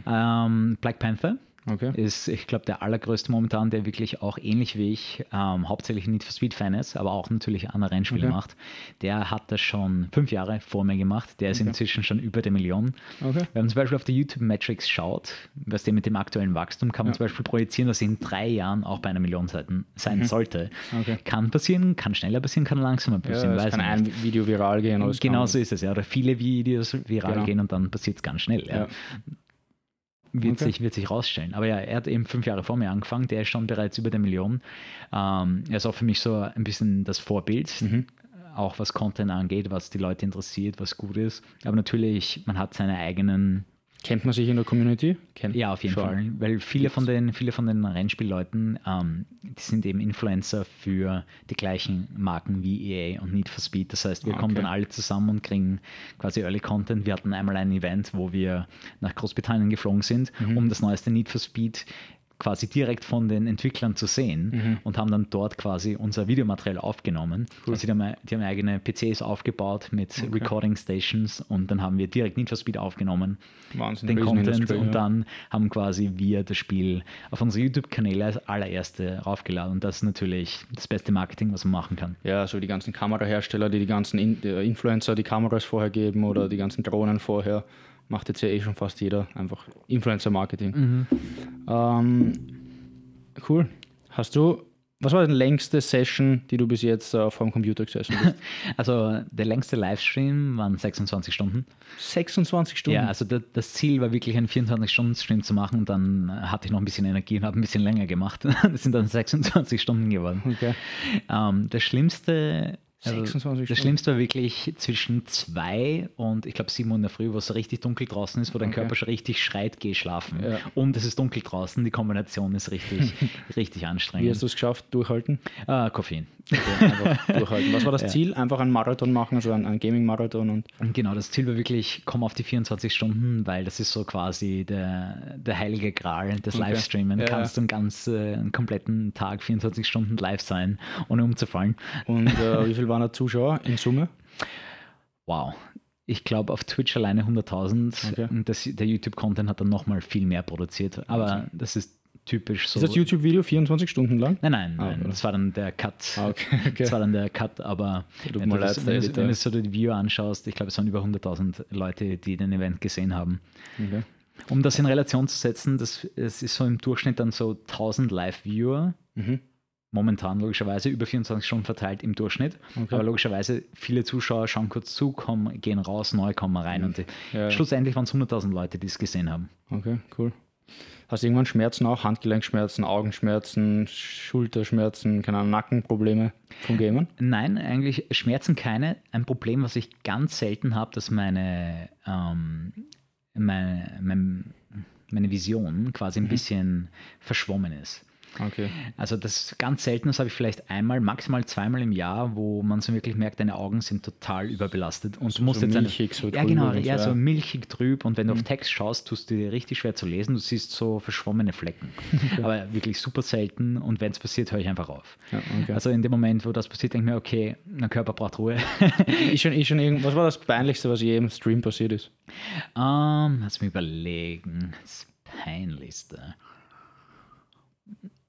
Ähm, Black Panther Okay. ist, ich glaube, der allergrößte momentan, der wirklich auch ähnlich wie ich ähm, hauptsächlich Need for Speed Fan ist, aber auch natürlich andere Rennspiele Okay. macht. Der hat das schon fünf Jahre vor mir gemacht. Der ist inzwischen schon über der Million. Okay. Wenn man zum Beispiel auf die YouTube Metrics schaut, was dem mit dem aktuellen Wachstum, kann man Ja. zum Beispiel projizieren, dass in drei Jahren auch bei einer Million Seiten sein sollte. Mhm. Okay. Kann passieren, kann schneller passieren, kann langsamer Ja, passieren, weiß kann ein nicht. Video viral gehen. Genau so ist es, ja. Oder viele Videos viral Genau. gehen und dann passiert es ganz schnell. Ja. Wird, Okay. sich, wird sich rausstellen. Aber ja, er hat eben fünf Jahre vor mir angefangen, der ist schon bereits über der Million. Ähm, er ist auch für mich so ein bisschen das Vorbild, Mhm. auch was Content angeht, was die Leute interessiert, was gut ist. Aber natürlich, man hat seine eigenen Kennt man sich in der Community? Kennt ja, auf jeden schon. Fall. Weil viele von den, viele von den Rennspielleuten, ähm, die sind eben Influencer für die gleichen Marken wie EA und Need for Speed. Das heißt, wir Ah, kommen okay. dann alle zusammen und kriegen quasi Early Content. Wir hatten einmal ein Event, wo wir nach Großbritannien geflogen sind, Mhm. um das neueste Need for Speed quasi direkt von den Entwicklern zu sehen Mhm. und haben dann dort quasi unser Videomaterial aufgenommen. Also die haben, die haben eigene PCs aufgebaut mit Recording Stations und dann haben wir direkt Need for Speed aufgenommen Wahnsinn. den Content Riesenindustrie, und ja. dann haben quasi wir das Spiel auf unsere YouTube-Kanäle als allererste raufgeladen und das ist natürlich das beste Marketing, was man machen kann. Ja, so die ganzen Kamerahersteller, die die ganzen In äh, Influencer die Kameras vorher geben oder die ganzen Drohnen vorher, macht jetzt ja eh schon fast jeder. Einfach Influencer-Marketing. Ähm, cool. Hast du, was war die längste Session, die du bis jetzt äh, vor dem Computer gesessen bist? Also der längste Livestream waren 26 Stunden. 26 Stunden. Ja, also das, das Ziel war wirklich einen 24-Stunden-Stream zu machen und dann äh, hatte ich noch ein bisschen Energie und habe ein bisschen länger gemacht. Das sind dann 26 Stunden geworden. Okay. Ähm, das Schlimmste. Also 26 das. Schlimmste war wirklich zwischen zwei und ich glaube sieben Uhr in der Früh, wo es richtig dunkel draußen ist, wo dein Okay. Körper schon richtig schreit, geh schlafen. Ja. Und es ist dunkel draußen, die Kombination ist richtig, richtig Wie anstrengend. hast du es geschafft, durchhalten? Äh, Koffein. Okay, durchhalten. Was war das Ziel? Einfach einen Marathon machen, also einen, einen Gaming-Marathon und Und genau, das Ziel war wirklich, komm auf die 24 Stunden, weil das ist so quasi der, der heilige Gral des Okay. Livestreamen. Ja, Kannst du einen ganz äh, einen kompletten Tag, 24 Stunden live sein, ohne umzufallen. Und äh, wie viel waren da Zuschauer in Summe? Wow. Ich glaube, auf Twitch alleine 100.000. Okay. Und das, der YouTube-Content hat dann nochmal viel mehr produziert. Aber das ist typisch so. Ist das YouTube-Video 24 Stunden lang? Nein, nein, Ah, nein. okay. Das war dann der Cut. Ah, okay. Das war dann der Cut, aber Tut wenn du, das, wenn, du, wenn du so das Video anschaust, ich glaube, es waren über 100.000 Leute, die den Event gesehen haben. Okay. Um das in Relation zu setzen, das, es ist so im Durchschnitt dann so 1000 Live-Viewer. Mhm. Momentan logischerweise über 24 Stunden verteilt im Durchschnitt. Okay. Aber logischerweise viele Zuschauer schauen kurz zu, kommen, gehen raus, neu kommen rein. Und die, Mhm. Ja, ja. schlussendlich waren es 100.000 Leute, die es gesehen haben. Okay, cool. Hast du irgendwann Schmerzen auch? Handgelenkschmerzen, Augenschmerzen, Schulterschmerzen, keine Ahnung, Nackenprobleme vom Gamen? Nein, eigentlich Schmerzen keine. Ein Problem, was ich ganz selten habe, dass meine, ähm, meine, mein, meine Vision quasi Mhm. ein bisschen verschwommen ist. Okay. Also das ganz selten, das habe ich vielleicht einmal, maximal zweimal im Jahr, wo man so wirklich merkt, deine Augen sind total überbelastet und du musst so jetzt eine- milchig, so ja genau, ja, so milchig trüb und wenn du auf Text schaust, tust du dir richtig schwer zu lesen, du siehst so verschwommene Flecken, aber wirklich super selten und wenn es passiert, höre ich einfach auf. Ja, okay. Also in dem Moment, wo das passiert, denke ich mir, okay, mein Körper braucht Ruhe. ist schon, ist schon irgend, was war das Peinlichste, was je im Stream passiert ist? Ähm, lass mich überlegen. Das Peinlichste.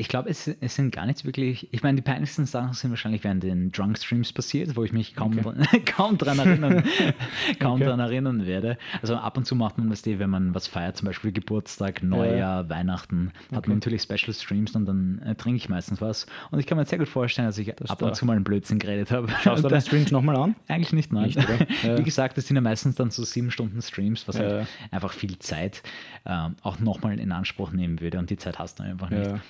Ich glaube, es, es sind gar nichts wirklich. Ich meine, die peinlichsten Sachen sind wahrscheinlich während den Drunk Streams passiert, wo ich mich kaum, dran, kaum dran erinnern, kaum Okay. dran erinnern werde. Also ab und zu macht man das, wenn man was feiert, zum Beispiel Geburtstag, Neujahr, Weihnachten, hat man natürlich Special Streams und dann äh, trinke ich meistens was. Und ich kann mir sehr gut vorstellen, dass ich ab da- und zu mal einen Blödsinn geredet habe. Schaust du deine Streams nochmal an? eigentlich nicht, nein. Nicht? Ja. Wie gesagt, das sind ja meistens dann so sieben Stunden Streams, was Ja, halt ja. einfach viel Zeit ähm, auch nochmal in Anspruch nehmen würde und die Zeit hast du einfach nicht. Ja.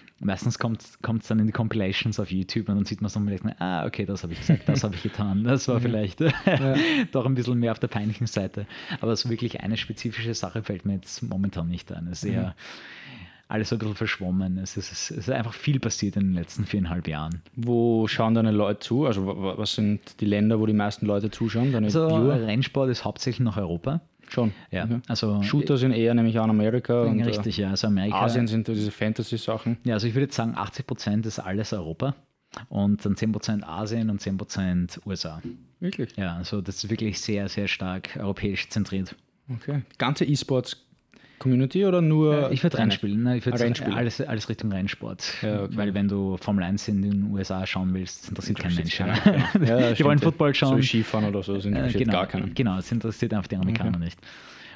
Meistens kommt es dann in die Compilations auf YouTube und dann sieht man so und denkt, ah, okay, das habe ich gesagt, das habe ich getan. Das war vielleicht doch ein bisschen mehr auf der peinlichen Seite. Aber so wirklich eine spezifische Sache fällt mir jetzt momentan nicht ein. Es ist eher alles so ein bisschen verschwommen. Es ist, es ist einfach viel passiert in den letzten viereinhalb Jahren. Wo schauen deine Leute zu? Also wa- wa- was sind die Länder, wo die meisten Leute zuschauen? Deine Also Viewer? Rennsport ist hauptsächlich nach Europa. Schon. Ja, Okay. also Shooter sind eher nämlich an Amerika und richtig, ja, also äh, Amerika. Asien sind diese Fantasy-Sachen. Ja, also ich würde jetzt sagen, 80 Prozent ist alles Europa und dann 10 Prozent Asien und 10 Prozent USA. Wirklich? Ja, also das ist wirklich sehr, sehr stark europäisch zentriert. Okay. Die ganze E-Sports-Community oder nur. Ich würde deine? Rennspielen, ne? ich würde Ah, alles, alles Richtung Rennsport. Ja, okay. Weil wenn du Formel 1 in den USA schauen willst, das interessiert kein Mensch. Ja. ja. Ja, Die wollen. Football So schauen. wie Skifahren oder so sind Äh, interessiert genau, gar keinen. genau, es interessiert einfach die Amerikaner nicht.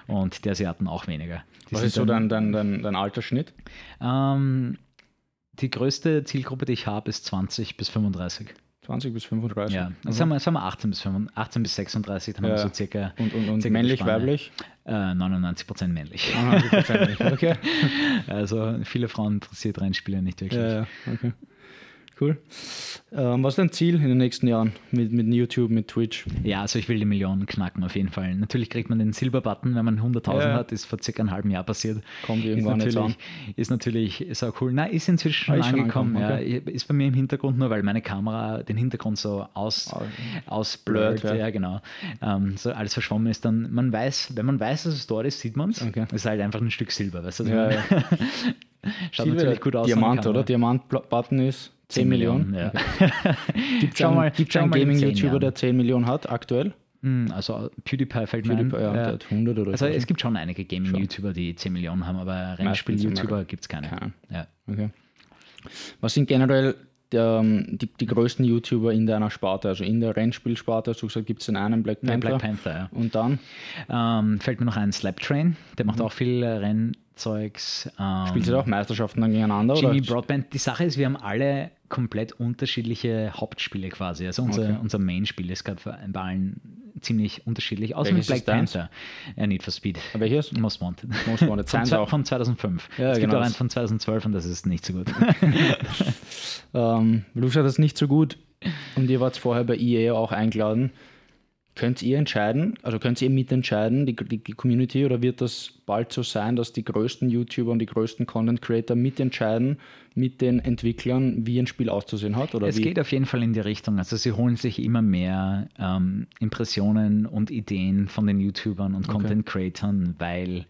Und die Asiaten auch weniger. Die Was ist so dann- dein, dein, dein, dein Altersschnitt? Ähm, die größte Zielgruppe, die ich habe, ist 20 bis 35. 20 bis 35? Ja, Also, sagen, wir, sagen wir 18 bis, 35, 18 bis 36, dann haben wir Ja. so circa, und und, und circa männlich, Spanne. weiblich? Äh, 99 Prozent männlich. 91%. okay. Also viele Frauen interessiert Rennspiele nicht wirklich. Ja, ja, okay. Cool. Ähm, was ist dein Ziel in den nächsten Jahren mit, mit YouTube, mit Twitch? Ja, also ich will die Millionen knacken auf jeden Fall. Natürlich kriegt man den Silberbutton, wenn man 100.000 Ja. hat, ist vor circa einem halben Jahr passiert. Kommt Ist irgendwann jetzt natürlich, ist natürlich ist auch cool. Na, ist inzwischen schon Ah, ist angekommen. angekommen, ja. Ist bei mir im Hintergrund nur, weil meine Kamera den Hintergrund so aus, Ah, ausblurrt. blurrt, ja. Ja, genau. Ähm, so alles verschwommen ist. Dann, man weiß, wenn man weiß, dass es dort ist, sieht man es. Okay. Es ist halt einfach ein Stück Silber. Weißt du? Schaut Silber, natürlich gut aus. Diamant, oder? Diamant-Button ist 10, 10 Millionen. Millionen, ja. Gibt es einen, mal- gibt's einen mal in 10 Gaming-YouTuber, der 10 Millionen hat aktuell? Hm, Also PewDiePie fällt mir PewDiePie, ein. ja, der Ja. hat 100 oder Also so. es gibt schon einige Gaming-YouTuber, die 10 Millionen haben, aber Rennspiel-YouTuber gibt es keine. Keine. Ja. Okay. Was sind generell ähm, die, die größten YouTuber in deiner Sparte? Also in der Rennspielsparte, hast du gesagt, gibt es den einen Black Panther? Black Panther, ja. Und dann Ähm, fällt mir noch ein Slaptrain, der macht auch viel äh, Rennzeugs. Ähm, spielst du auch Meisterschaften dann gegeneinander? Jimmy oder? Broadband. Die Sache ist, wir haben alle komplett unterschiedliche Hauptspiele quasi. Also unser, Okay. unser Main-Spiel ist gerade bei allen ziemlich unterschiedlich, außer Welches mit Black? Panther. Ja, Need for Speed. Welches? Most Wanted. Most Wanted. Von, auch. von 2005. Ja, es gibt genau, auch einen das- von 2012 und das ist nicht so gut. Ähm, sagst, das ist nicht so gut und ihr wart vorher bei EA auch eingeladen. Könnt ihr entscheiden, also könnt ihr mitentscheiden, die, die, die Community, oder wird das bald so sein, dass die größten YouTuber und die größten Content Creator mitentscheiden mit den Entwicklern, wie ein Spiel auszusehen hat? Oder Es wie? geht auf jeden Fall in die Richtung. Also sie holen sich immer mehr ähm, Impressionen und Ideen von den YouTubern und Content Creatern, weil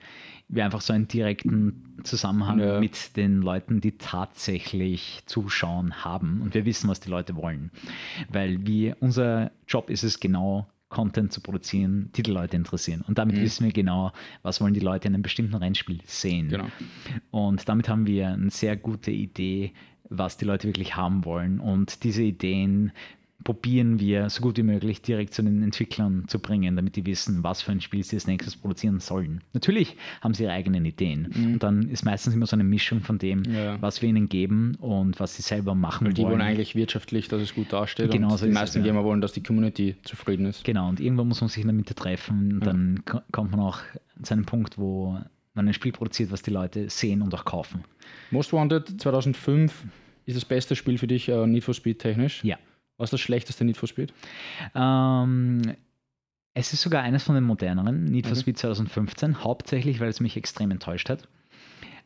wir einfach so einen direkten Zusammenhang Ja. mit den Leuten, die tatsächlich zuschauen, haben. Und wir wissen, was die Leute wollen. Weil wir, unser Job ist es genau, Content zu produzieren, die die Leute interessieren. Und damit wissen wir genau, was wollen die Leute in einem bestimmten Rennspiel sehen. Genau. Und damit haben wir eine sehr gute Idee, was die Leute wirklich haben wollen. Und diese Ideen probieren wir so gut wie möglich direkt zu den Entwicklern zu bringen, damit die wissen, was für ein Spiel sie als nächstes produzieren sollen. Natürlich haben sie ihre eigenen Ideen. Und dann ist meistens immer so eine Mischung von dem, Mhm. Ja. was wir ihnen geben und was sie selber machen Weil die wollen wollen. eigentlich wirtschaftlich, dass es gut dasteht. Genau und so die ist es, meisten ja. Gamer wollen, dass die Community zufrieden ist. Genau, und irgendwann muss man sich in der Mitte treffen. Und dann ko- kommt man auch zu einem Punkt, wo man ein Spiel produziert, was die Leute sehen und auch kaufen. Most Wanted 2005 ist das beste Spiel für dich äh, Need for Speed technisch. Ja. Was ist das schlechteste Need for Speed? Ähm, es ist sogar eines von den moderneren, Need for Mhm. Speed 2015, hauptsächlich, weil es mich extrem enttäuscht hat.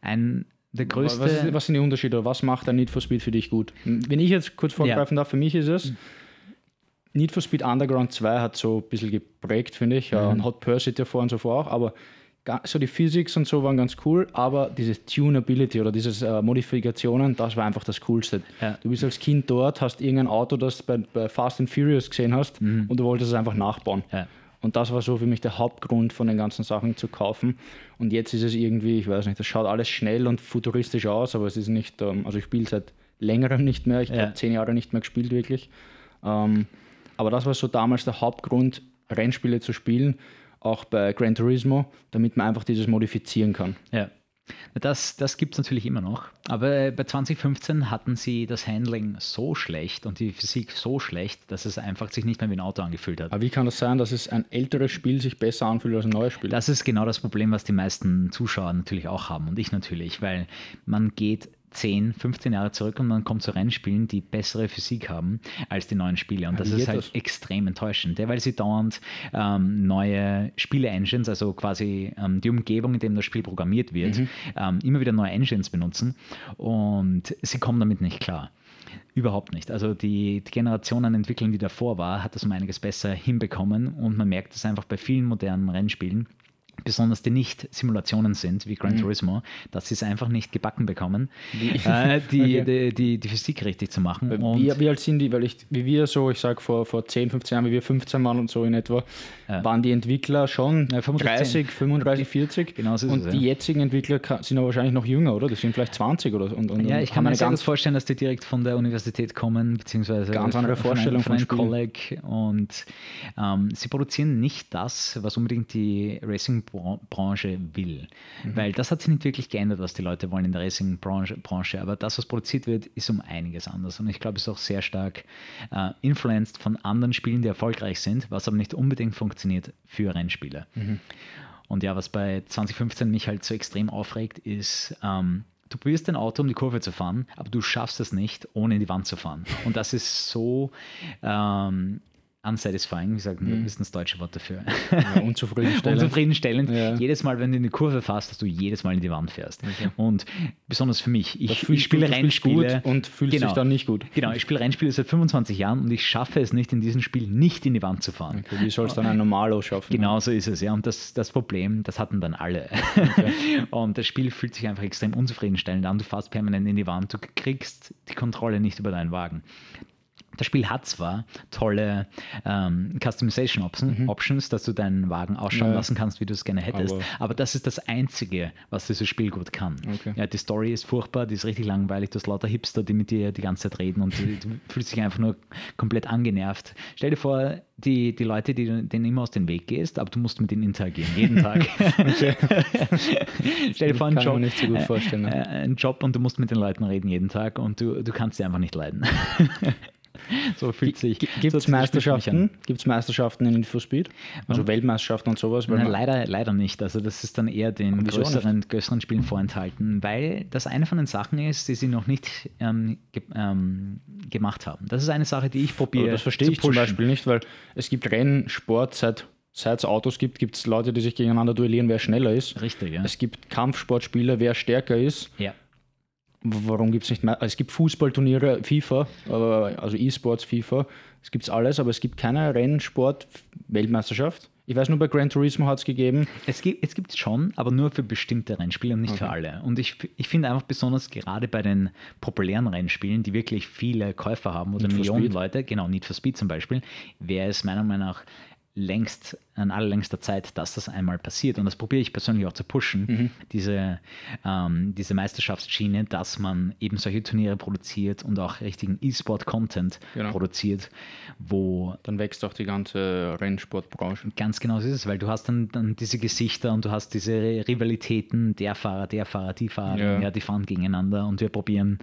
Ein, der größte. Was, ist, was sind die Unterschiede? oder Was macht ein Need for Speed für dich gut? Wenn ich jetzt kurz vorgreifen darf, für mich ist es, Need for Speed Underground 2 hat so ein bisschen geprägt, finde ich. Ja, Mhm. und Hot Pursuit davor und so vor auch, aber so die Physics und so waren ganz cool, aber diese Tunability oder diese äh, Modifikationen, das war einfach das Coolste. Ja. Du bist als Kind dort, hast irgendein Auto, das du bei, bei Fast and Furious gesehen hast Mhm. und du wolltest es einfach nachbauen. Ja. Und das war so für mich der Hauptgrund von den ganzen Sachen zu kaufen. Und jetzt ist es irgendwie, ich weiß nicht, das schaut alles schnell und futuristisch aus, aber es ist nicht, ähm, also ich spiele seit längerem nicht mehr, ich Ja. habe zehn Jahre nicht mehr gespielt wirklich. Ähm, aber das war so damals der Hauptgrund, Rennspiele zu spielen, auch bei Gran Turismo, damit man einfach dieses modifizieren kann. Ja. Das, das gibt es natürlich immer noch. Aber bei 2015 hatten sie das Handling so schlecht und die Physik so schlecht, dass es einfach sich nicht mehr wie ein Auto angefühlt hat. Aber wie kann das sein, dass es ein älteres Spiel sich besser anfühlt als ein neues Spiel? Das ist genau das Problem, was die meisten Zuschauer natürlich auch haben und ich natürlich, weil man geht 10, 15 Jahre zurück und man kommt zu Rennspielen, die bessere Physik haben als die neuen Spiele. Und das ist halt das? extrem enttäuschend, weil sie dauernd ähm, neue Spiele-Engines, also quasi ähm, die Umgebung, in dem das Spiel programmiert wird, Mhm. ähm, immer wieder neue Engines benutzen und sie kommen damit nicht klar. Überhaupt nicht. Also die, die Generation an Entwicklern, die davor war, hat das um einiges besser hinbekommen und man merkt es einfach bei vielen modernen Rennspielen, besonders die nicht Simulationen sind, wie Gran Mhm. Turismo, dass sie es einfach nicht gebacken bekommen, äh, die, Okay. die, die, die Physik richtig zu machen. Und Wie, wie alt sind die? Weil ich, wie wir so, ich sage vor, vor 10, 15 Jahren, wie wir 15 waren und so in etwa, Ja. waren die Entwickler schon Ja, 35, 30, 35, 40. Genau so und es, die ja. jetzigen Entwickler sind aber wahrscheinlich noch jünger, oder? Die sind vielleicht 20 oder und, und ja, ich kann mir gut ganz vorstellen, dass die direkt von der Universität kommen, beziehungsweise Ganz andere von- Vorstellung von, von einem Kolleg. Und ähm, sie produzieren nicht das, was unbedingt die Racing-Branche will. Mhm. Weil das hat sich nicht wirklich geändert, was die Leute wollen in der Racing-Branche. Branche. Aber das, was produziert wird, ist um einiges anders. Und ich glaube, es ist auch sehr stark äh, influenced von anderen Spielen, die erfolgreich sind, was aber nicht unbedingt funktioniert für Rennspiele. Und ja, was bei 2015 mich halt so extrem aufregt, ist, ähm, du probierst dein Auto, um die Kurve zu fahren, aber du schaffst es nicht, ohne in die Wand zu fahren. Und das ist so ähm, unsatisfying, wie sagt man, das ist das deutsche Wort dafür. ja, unzufriedenstellend. Unzufriedenstellend. Ja. Jedes Mal, wenn du in die Kurve fährst, dass du jedes Mal in die Wand fährst. Und besonders für mich, ich, ich spiele Rennspiele gut und fühlst dich dann nicht gut. Genau, ich spiele Rennspiele seit 25 Jahren und ich schaffe es nicht, in diesem Spiel nicht in die Wand zu fahren. Okay, wie soll es dann ein Normalo schaffen? Genau so ist es, ja. Und das, das Problem, das hatten dann alle. und das Spiel fühlt sich einfach extrem unzufriedenstellend an. Du fährst permanent in die Wand, du kriegst die Kontrolle nicht über deinen Wagen. Das Spiel hat zwar tolle ähm, Customization Option, Options, dass du deinen Wagen ausschauen Mhm. Ja. lassen kannst, wie du es gerne hättest, aber, Aber- das ist das Einzige, was dieses Spiel gut kann. Okay. Ja, die Story ist furchtbar, die ist richtig langweilig, du hast lauter Hipster, die mit dir die ganze Zeit reden und du, du fühlst dich einfach nur komplett angenervt. Stell dir vor, die, die Leute, die du denen immer aus dem Weg gehst, aber du musst mit ihnen interagieren, jeden Tag. Stell dir vor, einen Job, nicht so gut vorstellen, Äh, ne? einen Job und du musst mit den Leuten reden jeden Tag und du, du kannst sie einfach nicht leiden. so fühlt sich. Gibt so es fühlt sich für mich Meisterschaften? Meisterschaften in Need for Speed? Also Weltmeisterschaften und sowas? Nein, leider, leider nicht. Also das ist dann eher den größeren, größeren Spielen vorenthalten, weil das eine von den Sachen ist, die sie noch nicht ähm, ge ähm, gemacht haben. Das ist eine Sache, die ich probiere. Aber das verstehe ich zum. Beispiel nicht, weil es gibt Rennsport, seit seit es Autos gibt, gibt es Leute, die sich gegeneinander duellieren, wer schneller ist. Richtig, ja. Es gibt Kampfsportspiele, wer stärker ist. ja. Warum gibt es nicht mehr? Es gibt Fußballturniere, FIFA, also E-Sports, FIFA. Es gibt alles, aber es gibt keine Rennsport-Weltmeisterschaft. Ich weiß nur, bei Gran Turismo hat es gegeben. Es gibt es schon, aber nur für bestimmte Rennspiele und nicht für alle. Und ich, ich finde einfach besonders gerade bei den populären Rennspielen, die wirklich viele Käufer haben oder Millionen. Leute, genau, Need for Speed zum Beispiel, wäre es meiner Meinung nach längst, an allerlängster Zeit, dass das einmal passiert. Und das probiere ich persönlich auch zu pushen, Mhm. diese, ähm, diese Meisterschaftsschiene, dass man eben solche Turniere produziert und auch richtigen E-Sport-Content Genau. produziert, wo Dann wächst auch die ganze Rennsportbranche. Ganz genau so ist es, weil du hast dann, dann diese Gesichter und du hast diese Rivalitäten, der Fahrer, der Fahrer, die Fahrer, ja. Ja. die fahren gegeneinander und wir probieren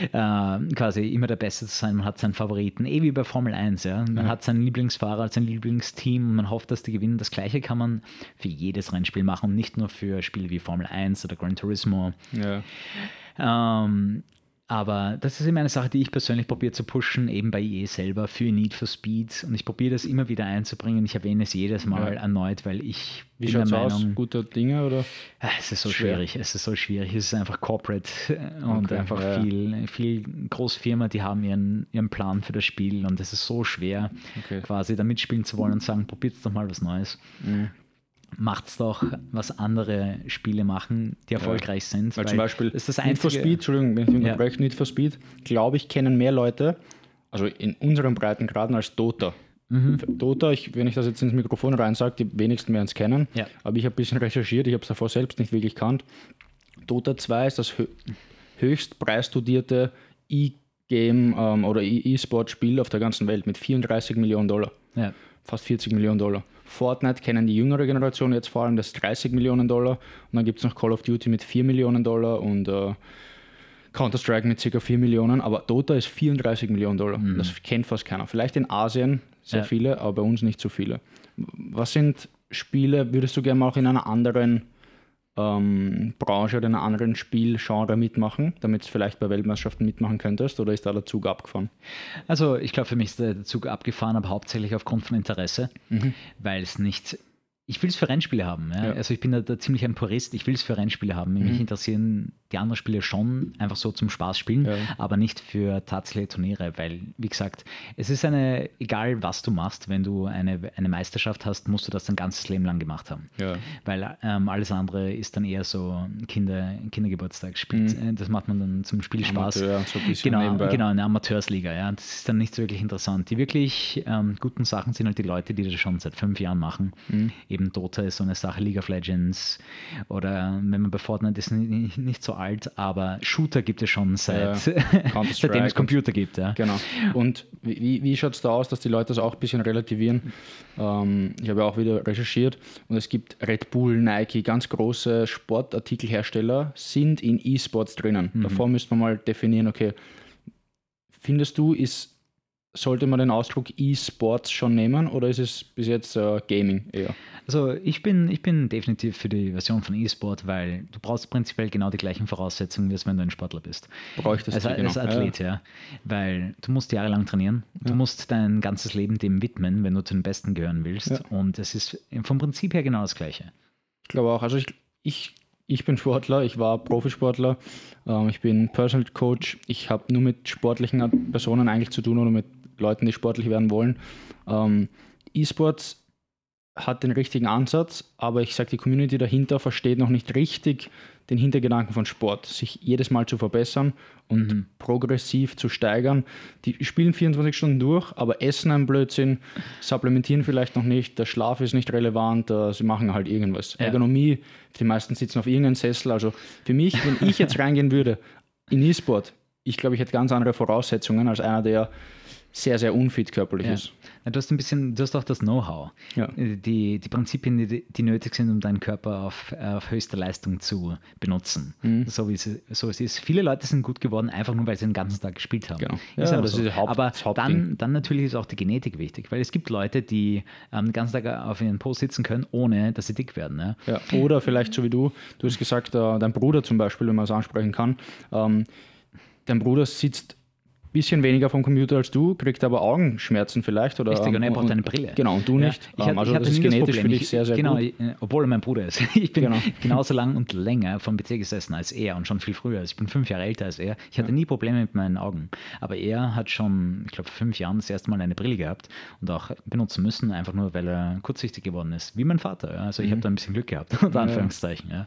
äh, quasi immer der Beste zu sein. Man hat seinen Favoriten, eh wie bei Formel 1, ja. Man hat seinen Lieblingsfahrer, sein Lieblingsteam und man hofft, dass die gewinnen. Das gleiche kann man für jedes Rennspiel machen nicht nur für Spiele wie Formel 1 oder Gran Turismo. Ja. Ähm, aber das ist immer eine Sache, die ich persönlich probiere zu pushen, eben bei EA selber für Need for Speed. Und ich probiere das immer wieder einzubringen. Ich erwähne es jedes Mal Ja. erneut, weil ich Wie bin der aus? Meinung, Guter Dinge oder? Ah, es ist so Schwer. schwierig. Es ist so schwierig. Es ist einfach corporate äh, und Okay, einfach ja. viel, viel Großfirma, die haben ihren, ihren Plan für das Spiel und es ist so schwer, Okay. quasi da mitspielen zu wollen und sagen, probiert doch mal was Neues. Mhm. Macht's doch, was andere Spiele machen, die erfolgreich sind. Weil zum Beispiel ist das Need for Speed, Entschuldigung, wenn ich Ja. unterbreche, Need for Speed, glaube ich, kennen mehr Leute, also in unseren Breitengraden als Dota. Mhm. Dota, ich, wenn ich das jetzt ins Mikrofon rein sage, die wenigsten werden es kennen, Ja. aber ich habe ein bisschen recherchiert, ich habe es davor selbst nicht wirklich kannt. Dota 2 ist das hö höchst preisstudierte E-Game ähm, oder E-Sport-Spiel auf der ganzen Welt mit 34 Millionen Dollar Ja. fast 40 Millionen Dollar. Fortnite kennen die jüngere Generation jetzt vor allem, das ist 30 Millionen Dollar. Und dann gibt es noch Call of Duty mit 4 Millionen Dollar und äh, Counter-Strike mit ca. 4 Millionen. Aber Dota ist 34 Millionen Dollar. Das kennt fast keiner. Vielleicht in Asien sehr Ja. viele, aber bei uns nicht so viele. Was sind Spiele, würdest du gerne mal auch in einer anderen ähm, Branche oder in einem anderen Spielgenre mitmachen, damit du vielleicht bei Weltmeisterschaften mitmachen könntest? Oder ist da der Zug abgefahren? Also ich glaube, für mich ist der Zug abgefahren, aber hauptsächlich aufgrund von Interesse, Mhm. weil es nicht. Ich will es für Rennspiele haben. Ja? Ja. Also ich bin da, da ziemlich ein Purist. Ich will es für Rennspiele haben. Mich Mhm. interessieren die anderen Spiele schon einfach so zum Spaß spielen, Ja. aber nicht für tatsächliche Turniere, weil, wie gesagt, es ist eine, egal was du machst, wenn du eine, eine Meisterschaft hast, musst du das dein ganzes Leben lang gemacht haben. Weil ähm, alles andere ist dann eher so Kinder, Kindergeburtstag spielt. äh, Das macht man dann zum Spielspaß. Mhm. Amateur, so genau, nebenbei. genau, eine Amateursliga. Ja. Das ist dann nicht so wirklich interessant. Die wirklich ähm, guten Sachen sind halt die Leute, die das schon seit fünf Jahren machen. Mhm. Eben Dota ist so eine Sache, League of Legends oder wenn man bei Fortnite ist nicht, so alt, aber Shooter gibt es schon seit, Counter-Strike seitdem es Computer gibt. Ja. Genau. Und wie, wie schaut es da aus, dass die Leute das auch ein bisschen relativieren? Ähm, ich habe ja auch wieder recherchiert und es gibt Red Bull, Nike, ganz große Sportartikelhersteller sind in E-Sports drinnen. Davor müsste man mal definieren, okay, findest du, ist, sollte man den Ausdruck E-Sports schon nehmen oder ist es bis jetzt äh, Gaming eher? Also ich bin, ich bin definitiv für die Version von E-Sport, weil du brauchst prinzipiell genau die gleichen Voraussetzungen, wie es, wenn du ein Sportler bist. Bräuchtest Als, du, genau. als Athlet, ja. Weil du musst jahrelang trainieren. Du musst dein ganzes Leben dem widmen, wenn du zu den Besten gehören willst. Ja. Und es ist vom Prinzip her genau das Gleiche. Ich glaube auch. Also ich, ich, ich bin Sportler, ich war Profisportler, ähm, ich bin Personal Coach, ich habe nur mit sportlichen Personen eigentlich zu tun oder mit Leuten, die sportlich werden wollen. Ähm, E-Sports hat den richtigen Ansatz, aber ich sage, die Community dahinter versteht noch nicht richtig den Hintergedanken von Sport, sich jedes Mal zu verbessern und progressiv zu steigern. Die spielen 24 Stunden durch, aber essen ein Blödsinn, supplementieren vielleicht noch nicht, der Schlaf ist nicht relevant, äh, sie machen halt irgendwas. Ja. Ergonomie, die meisten sitzen auf irgendeinem Sessel. Also für mich, wenn ich jetzt reingehen würde in E-Sport, ich glaube, ich hätte ganz andere Voraussetzungen als einer, der sehr, sehr unfit körperlich Ja. ist. Ja, du hast ein bisschen, du hast auch das Know-how. Ja. Die, die Prinzipien, die, die nötig sind, um deinen Körper auf, auf höchste Leistung zu benutzen. Mhm. So, wie es, so es ist. Viele Leute sind gut geworden, einfach nur, weil sie den ganzen Tag gespielt haben. Genau. Ist Ja, das so. ist Haupt- Aber dann, dann natürlich ist auch die Genetik wichtig, weil es gibt Leute, die ähm, den ganzen Tag auf ihren Po sitzen können, ohne dass sie dick werden. Ja? Ja, oder vielleicht so wie du, du hast gesagt, äh, dein Bruder zum Beispiel, wenn man es ansprechen kann, ähm, dein Bruder sitzt bisschen weniger vom Computer als du, kriegt aber Augenschmerzen vielleicht. Oder, Richtig, und er ähm, braucht eine Brille. Genau, und du Ja, nicht. Ich Ähm, hatte, also ich hatte das ist das genetisch für dich sehr, sehr genau, gut. äh, obwohl er mein Bruder ist. Ich bin Genau. genauso lang und länger vom PC gesessen als er und schon viel früher. Ich bin fünf Jahre älter als er. Ich hatte nie Probleme mit meinen Augen. Aber er hat schon, ich glaube, vor fünf Jahren das erste Mal eine Brille gehabt und auch benutzen müssen, einfach nur, weil er kurzsichtig geworden ist. Wie mein Vater. Ja. Also ich habe da ein bisschen Glück gehabt, unter Anführungszeichen. Ja.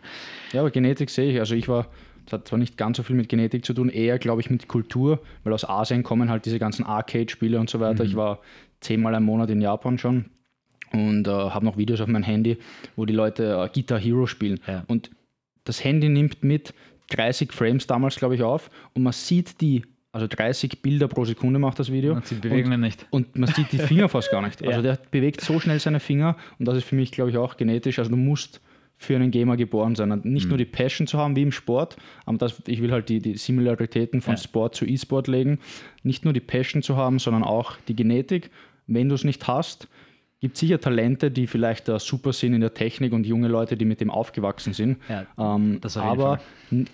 Ja, aber Genetik sehe ich. Also ich war, das hat zwar nicht ganz so viel mit Genetik zu tun, eher, glaube ich, mit Kultur, weil aus Asien kommen halt diese ganzen Arcade-Spiele und so weiter. Mhm. Ich war zehnmal im Monat in Japan schon und äh, habe noch Videos auf meinem Handy, wo die Leute äh, Guitar Hero spielen. Ja. Und das Handy nimmt mit 30 Frames damals, glaube ich, auf und man sieht die, also 30 Bilder pro Sekunde macht das Video. Man sieht Bewegungen nicht. Und man sieht die Finger fast gar nicht. Also Ja. der bewegt so schnell seine Finger und das ist für mich, glaube ich, auch genetisch. Also du musst für einen Gamer geboren sein. Nicht Mhm. nur die Passion zu haben wie im Sport, aber das, ich will halt die, die Similaritäten von Ja. Sport zu E-Sport legen. Nicht nur die Passion zu haben, sondern auch die Genetik. Wenn du es nicht hast, gibt sicher Talente, die vielleicht äh, super sind in der Technik und junge Leute, die mit dem aufgewachsen sind. Ja, ähm, aber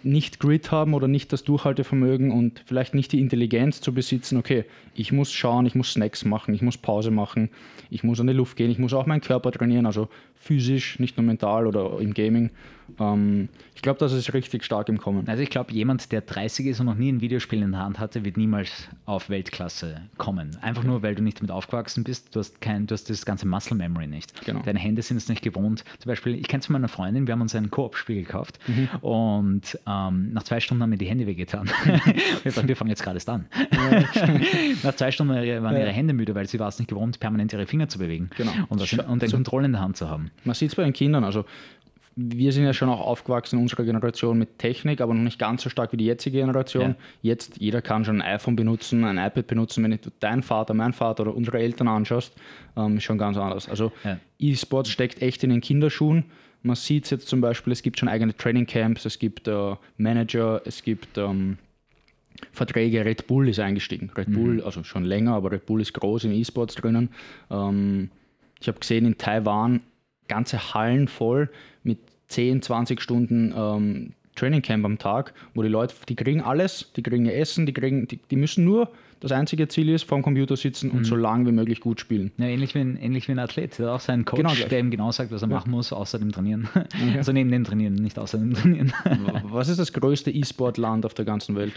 nicht Grit haben oder nicht das Durchhaltevermögen und vielleicht nicht die Intelligenz zu besitzen, okay, ich muss schauen, ich muss Snacks machen, ich muss Pause machen, ich muss an die Luft gehen, ich muss auch meinen Körper trainieren, also physisch, nicht nur mental oder im Gaming. Ähm, ich glaube, das ist richtig stark im Kommen. Also ich glaube, jemand, der 30 ist und noch nie ein Videospiel in der Hand hatte, wird niemals auf Weltklasse kommen. Einfach nur, weil du nicht damit aufgewachsen bist. Du hast kein, du hast das ganze Muscle Memory nicht. Genau. Deine Hände sind es nicht gewohnt. Zum Beispiel, ich kenne es von meiner Freundin, wir haben uns ein Koop-Spiel gekauft Mhm. und ähm, nach zwei Stunden haben mir die Hände wehgetan. wir dachten, wir fangen jetzt gerade erst an. nach zwei Stunden waren ihre, Hände müde, weil sie war es nicht gewohnt, permanent ihre Finger zu bewegen Genau. und, das, und den so- Kontrolle in der Hand zu haben. Man sieht es bei den Kindern, also wir sind ja schon auch aufgewachsen in unserer Generation mit Technik, aber noch nicht ganz so stark wie die jetzige Generation. Ja. Jetzt, jeder kann schon ein iPhone benutzen, ein iPad benutzen. Wenn du deinen Vater, meinen Vater oder unsere Eltern anschaust, ähm, ist schon ganz anders. Also Ja. E-Sport steckt echt in den Kinderschuhen. Man sieht es jetzt zum Beispiel, es gibt schon eigene Trainingcamps, es gibt äh, Manager, es gibt ähm, Verträge. Red Bull ist eingestiegen. Red Bull, also schon länger, aber Red Bull ist groß im E-Sports drinnen. Ähm, ich habe gesehen, in Taiwan ganze Hallen voll mit 10, 20 Stunden ähm, Training Camp am Tag, wo die Leute, die kriegen alles, die kriegen ihr Essen, die, kriegen, die, die müssen nur, das einzige Ziel ist, vorm Computer sitzen und so lange wie möglich gut spielen. Ja, ähnlich, wie ein, ähnlich wie ein Athlet. Der hat auch seinen Coach, Genau der ihm genau sagt, was er machen muss, außer dem Trainieren. Also neben dem Trainieren, nicht außer dem Trainieren. Was ist das größte E-Sport-Land auf der ganzen Welt?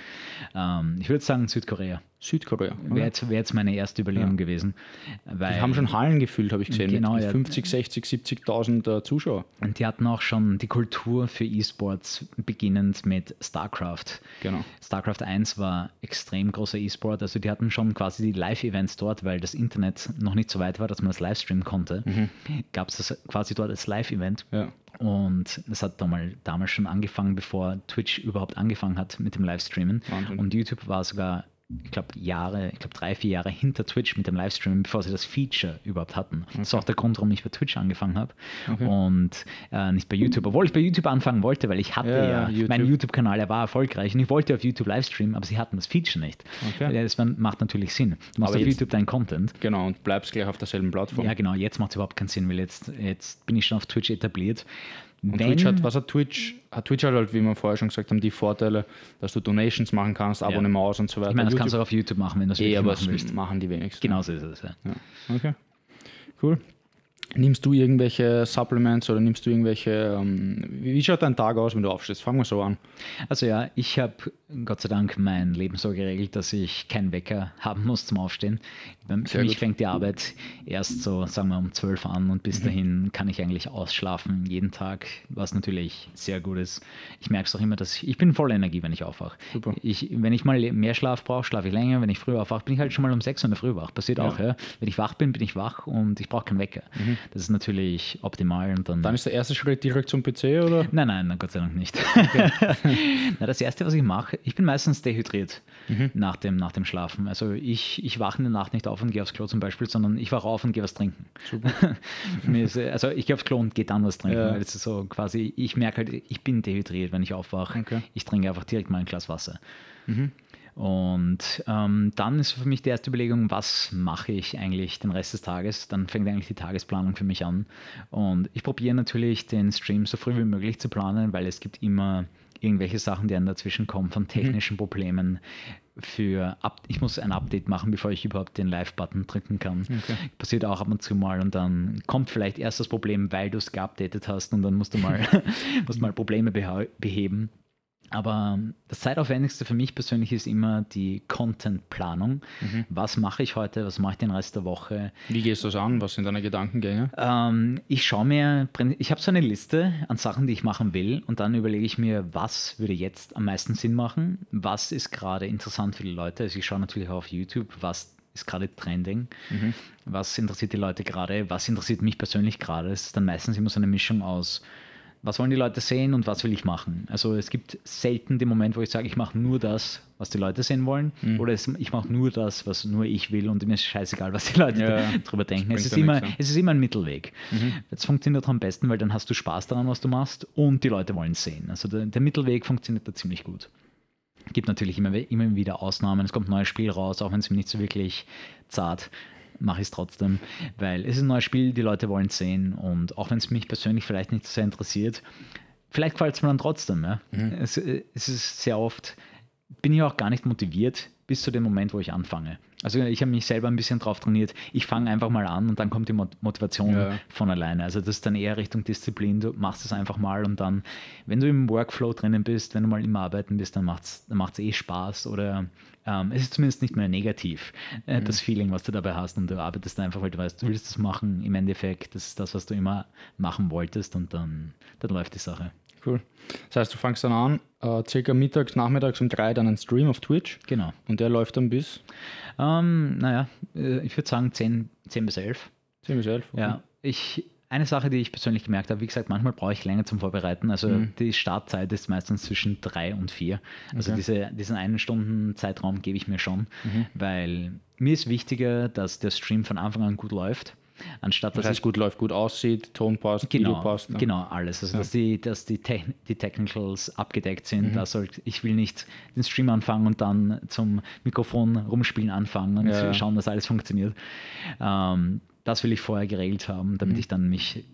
ähm, ich würde sagen Südkorea. Südkorea. Wäre jetzt, wär jetzt meine erste Überlegung gewesen. Weil Die haben schon Hallen gefüllt, habe ich gesehen, Genau, mit ja. 50, 60, 70.000 äh, Zuschauer. Und die hatten auch schon die Kultur für E-Sports beginnend mit StarCraft. Genau. StarCraft 1 war extrem großer E-Sport, also die hatten schon quasi die Live-Events dort, weil das Internet noch nicht so weit war, dass man das Livestreamen konnte. Gab es das quasi dort als Live-Event. Ja. Und das hat damals, damals schon angefangen, bevor Twitch überhaupt angefangen hat mit dem Livestreamen. Wahnsinn. Und YouTube war sogar, ich glaube, Jahre, ich glaube drei, vier Jahre hinter Twitch mit dem Livestreamen, bevor sie das Feature überhaupt hatten. Das ist auch der Grund, warum ich bei Twitch angefangen habe und äh, nicht bei YouTube. Obwohl ich bei YouTube anfangen wollte, weil ich hatte Ja, ja, YouTube. mein YouTube-Kanal, der war erfolgreich und ich wollte auf YouTube Livestreamen, aber sie hatten das Feature nicht. Okay. Das macht natürlich Sinn. Du machst Aber auf YouTube deinen Content. Genau, und bleibst gleich auf derselben Plattform. Ja, genau, jetzt macht es überhaupt keinen Sinn, weil jetzt, jetzt bin ich schon auf Twitch etabliert. Und Wenn- Twitch hat, was hat Twitch? Hat Twitch hat halt, wie wir vorher schon gesagt haben, die Vorteile, dass du Donations machen kannst, Abonnements und so weiter. ich meine, das kannst du YouTube- auch auf YouTube machen, wenn du es eh, machen das willst. machen die wenigsten. Genau so ist es. Ja. Ja. Okay. Cool. Nimmst du irgendwelche Supplements oder nimmst du irgendwelche, ähm, wie schaut dein Tag aus, wenn du aufstehst? Fangen wir so an. Also ja, ich habe Gott sei Dank mein Leben so geregelt, dass ich keinen Wecker haben muss zum Aufstehen. Für Sehr mich gut. fängt die Arbeit erst so, sagen wir, um 12 an und Mhm. bis dahin kann ich eigentlich ausschlafen jeden Tag, was natürlich sehr gut ist. Ich merke es auch immer, dass ich, ich bin voller Energie, wenn ich aufwache. Super. Ich, wenn ich mal mehr Schlaf brauche, schlafe ich länger. Wenn ich früh aufwache, bin ich halt schon mal um 6 Uhr in der Früh wach. Passiert auch, ja. Wenn ich wach bin, bin ich wach und ich brauche keinen Wecker. Das ist natürlich optimal und dann Mhm. Dann ist der erste Schritt direkt zum PC oder? Nein, nein, Gott sei Dank nicht. na, das Erste, was ich mache, ich bin meistens dehydriert nach, dem, nach dem Schlafen. Also ich, ich wache in der Nacht nicht auf und gehe aufs Klo zum Beispiel, sondern ich wache auf und gehe was trinken. Also ich gehe aufs Klo und gehe dann was trinken. Ja. Weil es ist so quasi, ich merke halt, ich bin dehydriert, wenn ich aufwache. Okay. Ich trinke einfach direkt mal ein Glas Wasser. Und ähm, dann ist für mich die erste Überlegung, was mache ich eigentlich den Rest des Tages? Dann fängt eigentlich die Tagesplanung für mich an. Und ich probiere natürlich den Stream so früh wie möglich zu planen, weil es gibt immer irgendwelche Sachen, die einem dazwischen kommen, von technischen Problemen. Für Up ich muss ein Update machen, bevor ich überhaupt den Live-Button drücken kann. Passiert auch ab und zu mal und dann kommt vielleicht erst das Problem, weil du es geupdatet hast und dann musst du mal, musst mal Probleme beheben. Aber das Zeitaufwendigste für mich persönlich ist immer die Content-Planung. Was mache ich heute? Was mache ich den Rest der Woche? Wie gehst du das an? Was sind deine Gedankengänge? Ähm, ich schaue mir, ich habe so eine Liste an Sachen, die ich machen will und dann überlege ich mir, was würde jetzt am meisten Sinn machen? Was ist gerade interessant für die Leute? Also ich schaue natürlich auch auf YouTube, was ist gerade trending? Was interessiert die Leute gerade? Was interessiert mich persönlich gerade? Es ist dann meistens immer so eine Mischung aus was wollen die Leute sehen und was will ich machen? Also es gibt selten den Moment, wo ich sage, ich mache nur das, was die Leute sehen wollen, oder es, ich mache nur das, was nur ich will und mir ist scheißegal, was die Leute Ja, da- drüber denken. Es ist, immer, es ist immer ein Mittelweg. Das funktioniert am besten, weil dann hast du Spaß daran, was du machst und die Leute wollen es sehen. Also der, der Mittelweg funktioniert da ziemlich gut. Gibt natürlich immer, immer wieder Ausnahmen. Es kommt ein neues Spiel raus, auch wenn es mir nicht so wirklich zart mache ich es trotzdem, weil es ist ein neues Spiel, die Leute wollen es sehen und auch wenn es mich persönlich vielleicht nicht so sehr interessiert, vielleicht gefällt es mir dann trotzdem. Ja? Es, äh, es ist sehr oft, bin ich auch gar nicht motiviert bis zu dem Moment, wo ich anfange. Also ich habe mich selber ein bisschen drauf trainiert. Ich fange einfach mal an und dann kommt die Mo- Motivation Ja. von alleine. Also das ist dann eher Richtung Disziplin. Du machst es einfach mal und dann, wenn du im Workflow drinnen bist, wenn du mal im Arbeiten bist, dann macht es dann macht's eh Spaß oder ähm, es ist zumindest nicht mehr negativ, äh, das Feeling, was du dabei hast und du arbeitest einfach, weil du weißt, du willst das machen. Im Endeffekt, das ist das, was du immer machen wolltest und dann, dann läuft die Sache. Cool. Das heißt, du fängst dann an, äh, circa mittags, nachmittags um drei dann einen Stream auf Twitch Genau. und der läuft dann bis Ähm, naja, äh, ich würde sagen 10, 10 bis 11. 10 bis 11. okay. Ja, ich, eine Sache, die ich persönlich gemerkt habe, wie gesagt, manchmal brauche ich länger zum Vorbereiten. Also Mhm. die Startzeit ist meistens zwischen drei und vier. Also Okay. diese, diesen einen Stunden Zeitraum gebe ich mir schon, Mhm. weil mir ist wichtiger, dass der Stream von Anfang an gut läuft, anstatt Das dass heißt, ich gut läuft, gut aussieht, Ton passt, Video Genau, passt. ja. genau alles. Also, dass, die, dass die, Techn die Technicals abgedeckt sind. Mhm. Soll, ich will nicht den Stream anfangen und dann zum Mikrofon rumspielen anfangen und Ja. schauen, dass alles funktioniert. Ähm, das will ich vorher geregelt haben, damit Mhm. ich dann mich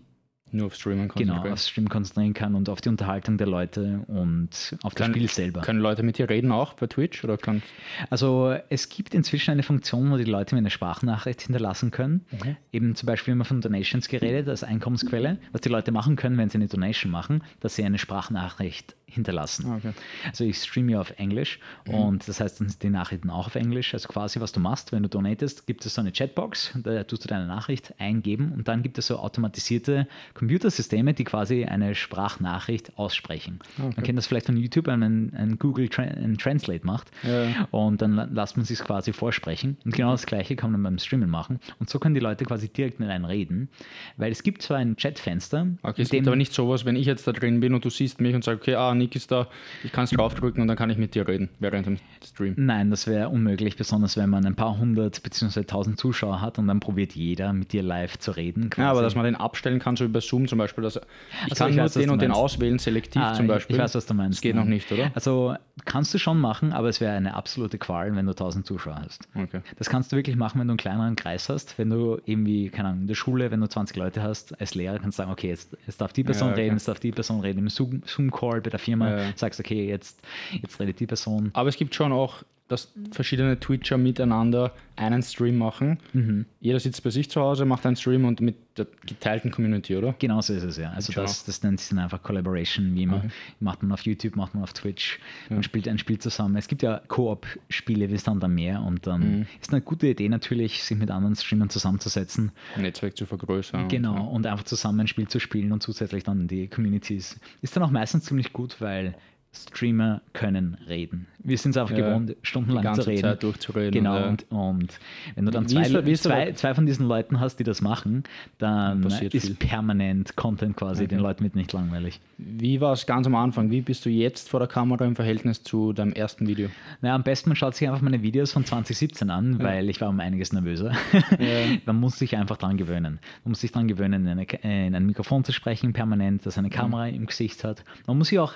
Nur auf Streaming genau konzentrieren. aufs Stream konzentrieren kann und auf die Unterhaltung der Leute und auf das Kann- Spiel selber. Können Leute mit dir reden auch bei Twitch? Oder kann, Also es gibt inzwischen eine Funktion, wo die Leute mir eine Sprachnachricht hinterlassen können. Mhm. Eben zum Beispiel immer von Donations geredet als Einkommensquelle. Was die Leute machen können, wenn sie eine Donation machen, dass sie eine Sprachnachricht hinterlassen. Ah, okay. Mhm. Also ich streame ja auf Englisch und das heißt dann sind die Nachrichten auch auf Englisch. Also quasi was du machst, wenn du donatest, gibt es so eine Chatbox, da tust du deine Nachricht eingeben und dann gibt es so automatisierte Computersysteme, die quasi eine Sprachnachricht aussprechen. Ah, Man kennt das vielleicht von YouTube, wenn man ein Google Tra ein Translate macht Ja. und dann lässt man sich quasi vorsprechen. Und genau das gleiche kann man beim Streamen machen. Und so können die Leute quasi direkt mit einem reden, weil es gibt zwar ein Chatfenster, Okay, es gibt aber nicht sowas, wenn ich jetzt da drin bin und du siehst mich und sagst, okay, ah, Nick ist da, ich kann es draufdrücken und dann kann ich mit dir reden während dem Stream. Nein, das wäre unmöglich, besonders wenn man ein paar hundert bzw. tausend Zuschauer hat und dann probiert jeder mit dir live zu reden. Ja, aber quasi. dass man den abstellen kann, so über Zoom zum Beispiel. Dass ich Also kann ich weiß, den und den auswählen, selektiv Ah, zum Beispiel. Ich weiß, was du meinst. Das geht noch nicht, oder? Also kannst du schon machen, aber es wäre eine absolute Qual, wenn du 1000 Zuschauer hast. Okay. Das kannst du wirklich machen, wenn du einen kleineren Kreis hast. Wenn du irgendwie, keine Ahnung, in der Schule, wenn du 20 Leute hast, als Lehrer kannst du sagen, okay, jetzt, jetzt darf die Person Ja, okay. reden, jetzt darf die Person reden. Im Zoom- Zoom-Call bei der Firma Ja, ja. sagst du, okay, jetzt, jetzt redet die Person. Aber es gibt schon auch, dass verschiedene Twitcher miteinander einen Stream machen. Mhm. Jeder sitzt bei sich zu Hause, macht einen Stream und mit der geteilten Community, oder? Genau so ist es ja. Also das, das nennt sich dann einfach Collaboration, wie immer. Okay. Macht man auf YouTube, macht man auf Twitch, man spielt ein Spiel zusammen. Es gibt ja Koop-Spiele wie Stand am Meer und dann Mhm. ist eine gute Idee natürlich, sich mit anderen Streamern zusammenzusetzen. Netzwerk zu vergrößern. Genau, und einfach zusammen ein Spiel zu spielen und zusätzlich dann die Communities. Ist dann auch meistens ziemlich gut, weil Streamer können reden. Wir sind es einfach Ja, gewohnt, stundenlang die ganze zu reden. Zeit durchzureden, Genau, ja. und, und wenn du dann zwei, der- zwei, zwei von diesen Leuten hast, die das machen, dann Passiert ist viel. permanent Content quasi, den Leuten wird nicht langweilig. Wie war es ganz am Anfang? Wie bist du jetzt vor der Kamera im Verhältnis zu deinem ersten Video? Naja, am besten man schaut sich einfach meine Videos von 2017 an, weil ich war um einiges nervöser. man muss sich einfach dran gewöhnen. Man muss sich dran gewöhnen, in, eine, in ein Mikrofon zu sprechen permanent, dass eine Kamera im Gesicht hat. Man muss sich auch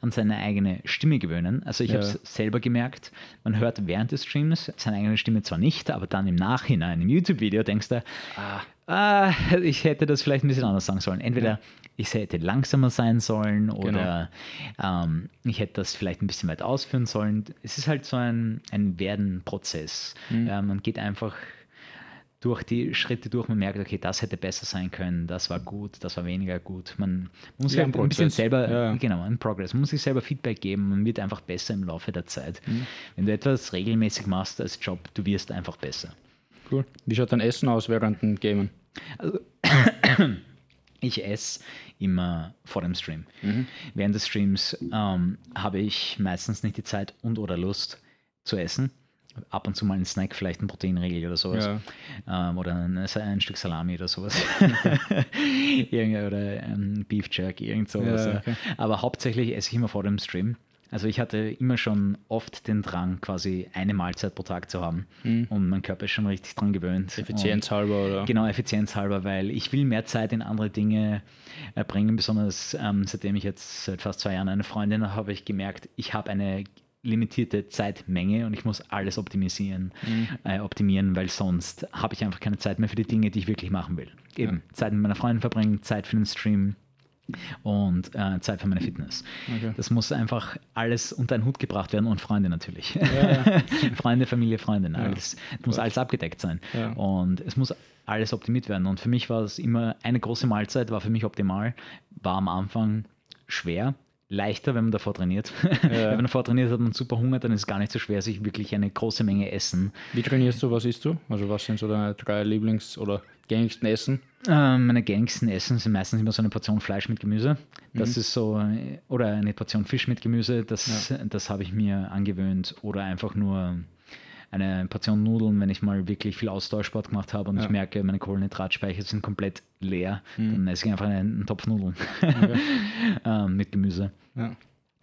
an seine eigene Stimme gewöhnen. Also ich Ja. habe es selber gemerkt, man hört während des Streams seine eigene Stimme zwar nicht, aber dann im Nachhinein, im YouTube-Video denkst du, ah, ich hätte das vielleicht ein bisschen anders sagen sollen. Entweder ich hätte langsamer sein sollen oder ähm, ich hätte das vielleicht ein bisschen weit ausführen sollen. Es ist halt so ein, ein Werden-Prozess. Ja, man geht einfach durch die Schritte durch, man merkt, okay, das hätte besser sein können, das war gut, das war weniger gut. Man muss sich halt ein bisschen selber, Ja, ja. genau, ein Progress, man muss sich selber Feedback geben, man wird einfach besser im Laufe der Zeit. Mhm. Wenn du etwas regelmäßig machst als Job, du wirst einfach besser. Cool. Wie schaut dein Essen aus während dem Gamen? Ich esse immer vor dem Stream. Während des Streams ähm, habe ich meistens nicht die Zeit und oder Lust zu essen. Ab und zu mal ein Snack, vielleicht ein Proteinriegel oder sowas. Ähm, oder ein, ein Stück Salami oder sowas. Oder ein Beef Jerky, irgend sowas. Ja, ja. okay. Aber hauptsächlich esse ich immer vor dem Stream. Also ich hatte immer schon oft den Drang, quasi eine Mahlzeit pro Tag zu haben. Und mein Körper ist schon richtig dran gewöhnt. Effizienzhalber oder? Genau, effizienzhalber, weil ich will mehr Zeit in andere Dinge äh, bringen. Besonders ähm, seitdem ich jetzt seit fast zwei Jahren eine Freundin habe, habe ich gemerkt, ich habe eine limitierte Zeitmenge und ich muss alles optimisieren, äh, optimieren, weil sonst habe ich einfach keine Zeit mehr für die Dinge, die ich wirklich machen will. Eben Zeit mit meiner Freundin verbringen, Zeit für den Stream und äh, Zeit für meine Fitness. Okay. Das muss einfach alles unter einen Hut gebracht werden und Freunde natürlich. Freunde, Familie, Freundin. Alles, es muss alles abgedeckt sein. Ja. Und es muss alles optimiert werden. Und für mich war es immer eine große Mahlzeit, war für mich optimal. War am Anfang schwer. Leichter, wenn man davor trainiert. wenn man davor trainiert, hat man super Hunger, dann ist es gar nicht so schwer, sich wirklich eine große Menge Essen. Wie trainierst du? Was isst du? Also was sind so deine drei Lieblings- oder gängigsten Essen? Ähm, meine gängigsten Essen sind meistens immer so eine Portion Fleisch mit Gemüse. Das ist so, äh, oder eine Portion Fisch mit Gemüse, das, das habe ich mir angewöhnt. Oder einfach nur eine Portion Nudeln, wenn ich mal wirklich viel Ausdauersport gemacht habe und ich merke, meine Kohlenhydratspeicher sind komplett leer, dann esse ich einfach einen, einen Topf Nudeln ähm, mit Gemüse. Ja.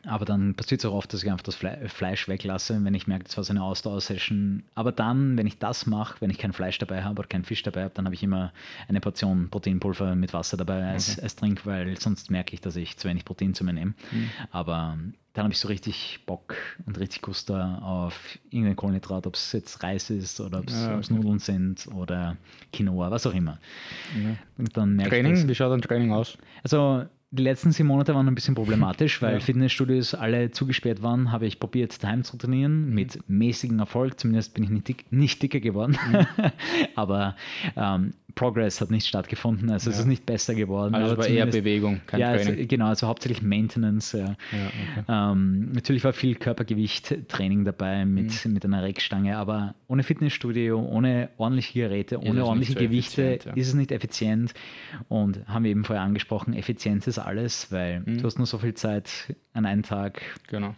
Aber dann passiert es auch oft, dass ich einfach das Fle Fleisch weglasse, wenn ich merke, das war so eine Ausdauersession. Aber dann, wenn ich das mache, wenn ich kein Fleisch dabei habe oder keinen Fisch dabei habe, dann habe ich immer eine Portion Proteinpulver mit Wasser dabei als, okay. als Trink, weil sonst merke ich, dass ich zu wenig Protein zu mir nehme. Mhm. Aber dann habe ich so richtig Bock und richtig Guster auf irgendein Kohlenhydrat, ob es jetzt Reis ist oder ob es ja, okay. Nudeln sind oder Quinoa, was auch immer. Ja. Und dann Training, wie schaut ein Training aus? Also die letzten sieben Monate waren ein bisschen problematisch, weil ja. Fitnessstudios alle zugesperrt waren, habe ich probiert, daheim zu trainieren, mhm. mit mäßigem Erfolg. Zumindest bin ich nicht, dick, nicht dicker geworden. Mhm. Aber ähm, Progress hat nicht stattgefunden, also ja. es ist nicht besser geworden. Also es war eher Bewegung, kein ja, Training. Also, genau, also hauptsächlich Maintenance. Ja. Okay. Ähm, natürlich war viel Körpergewicht-Training dabei mit, mhm. mit einer Reckstange, aber ohne Fitnessstudio, ohne ordentliche Geräte, ohne ordentliche so Gewichte ja. ist es nicht effizient. Und haben wir eben vorher angesprochen, Effizienz ist alles, weil mhm. du hast nur so viel Zeit an einem Tag. Genau.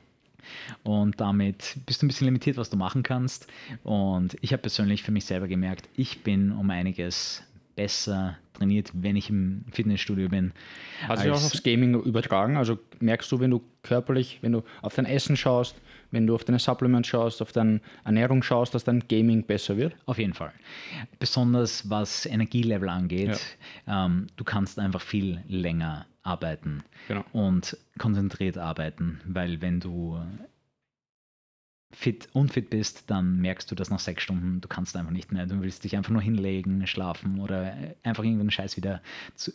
Und damit bist du ein bisschen limitiert, was du machen kannst. Und ich habe persönlich für mich selber gemerkt, ich bin um einiges besser trainiert, wenn ich im Fitnessstudio bin. Hat sich auch aufs Gaming übertragen? Also merkst du, wenn du körperlich, wenn du auf dein Essen schaust, wenn du auf deine Supplements schaust, auf deine Ernährung schaust, dass dein Gaming besser wird? Auf jeden Fall. Besonders was Energielevel angeht. Ja. Ähm, du kannst einfach viel länger arbeiten genau. und konzentriert arbeiten, weil wenn du fit, unfit bist, dann merkst du das nach sechs Stunden, du kannst einfach nicht mehr. Du willst dich einfach nur hinlegen, schlafen oder einfach irgendeinen Scheiß wieder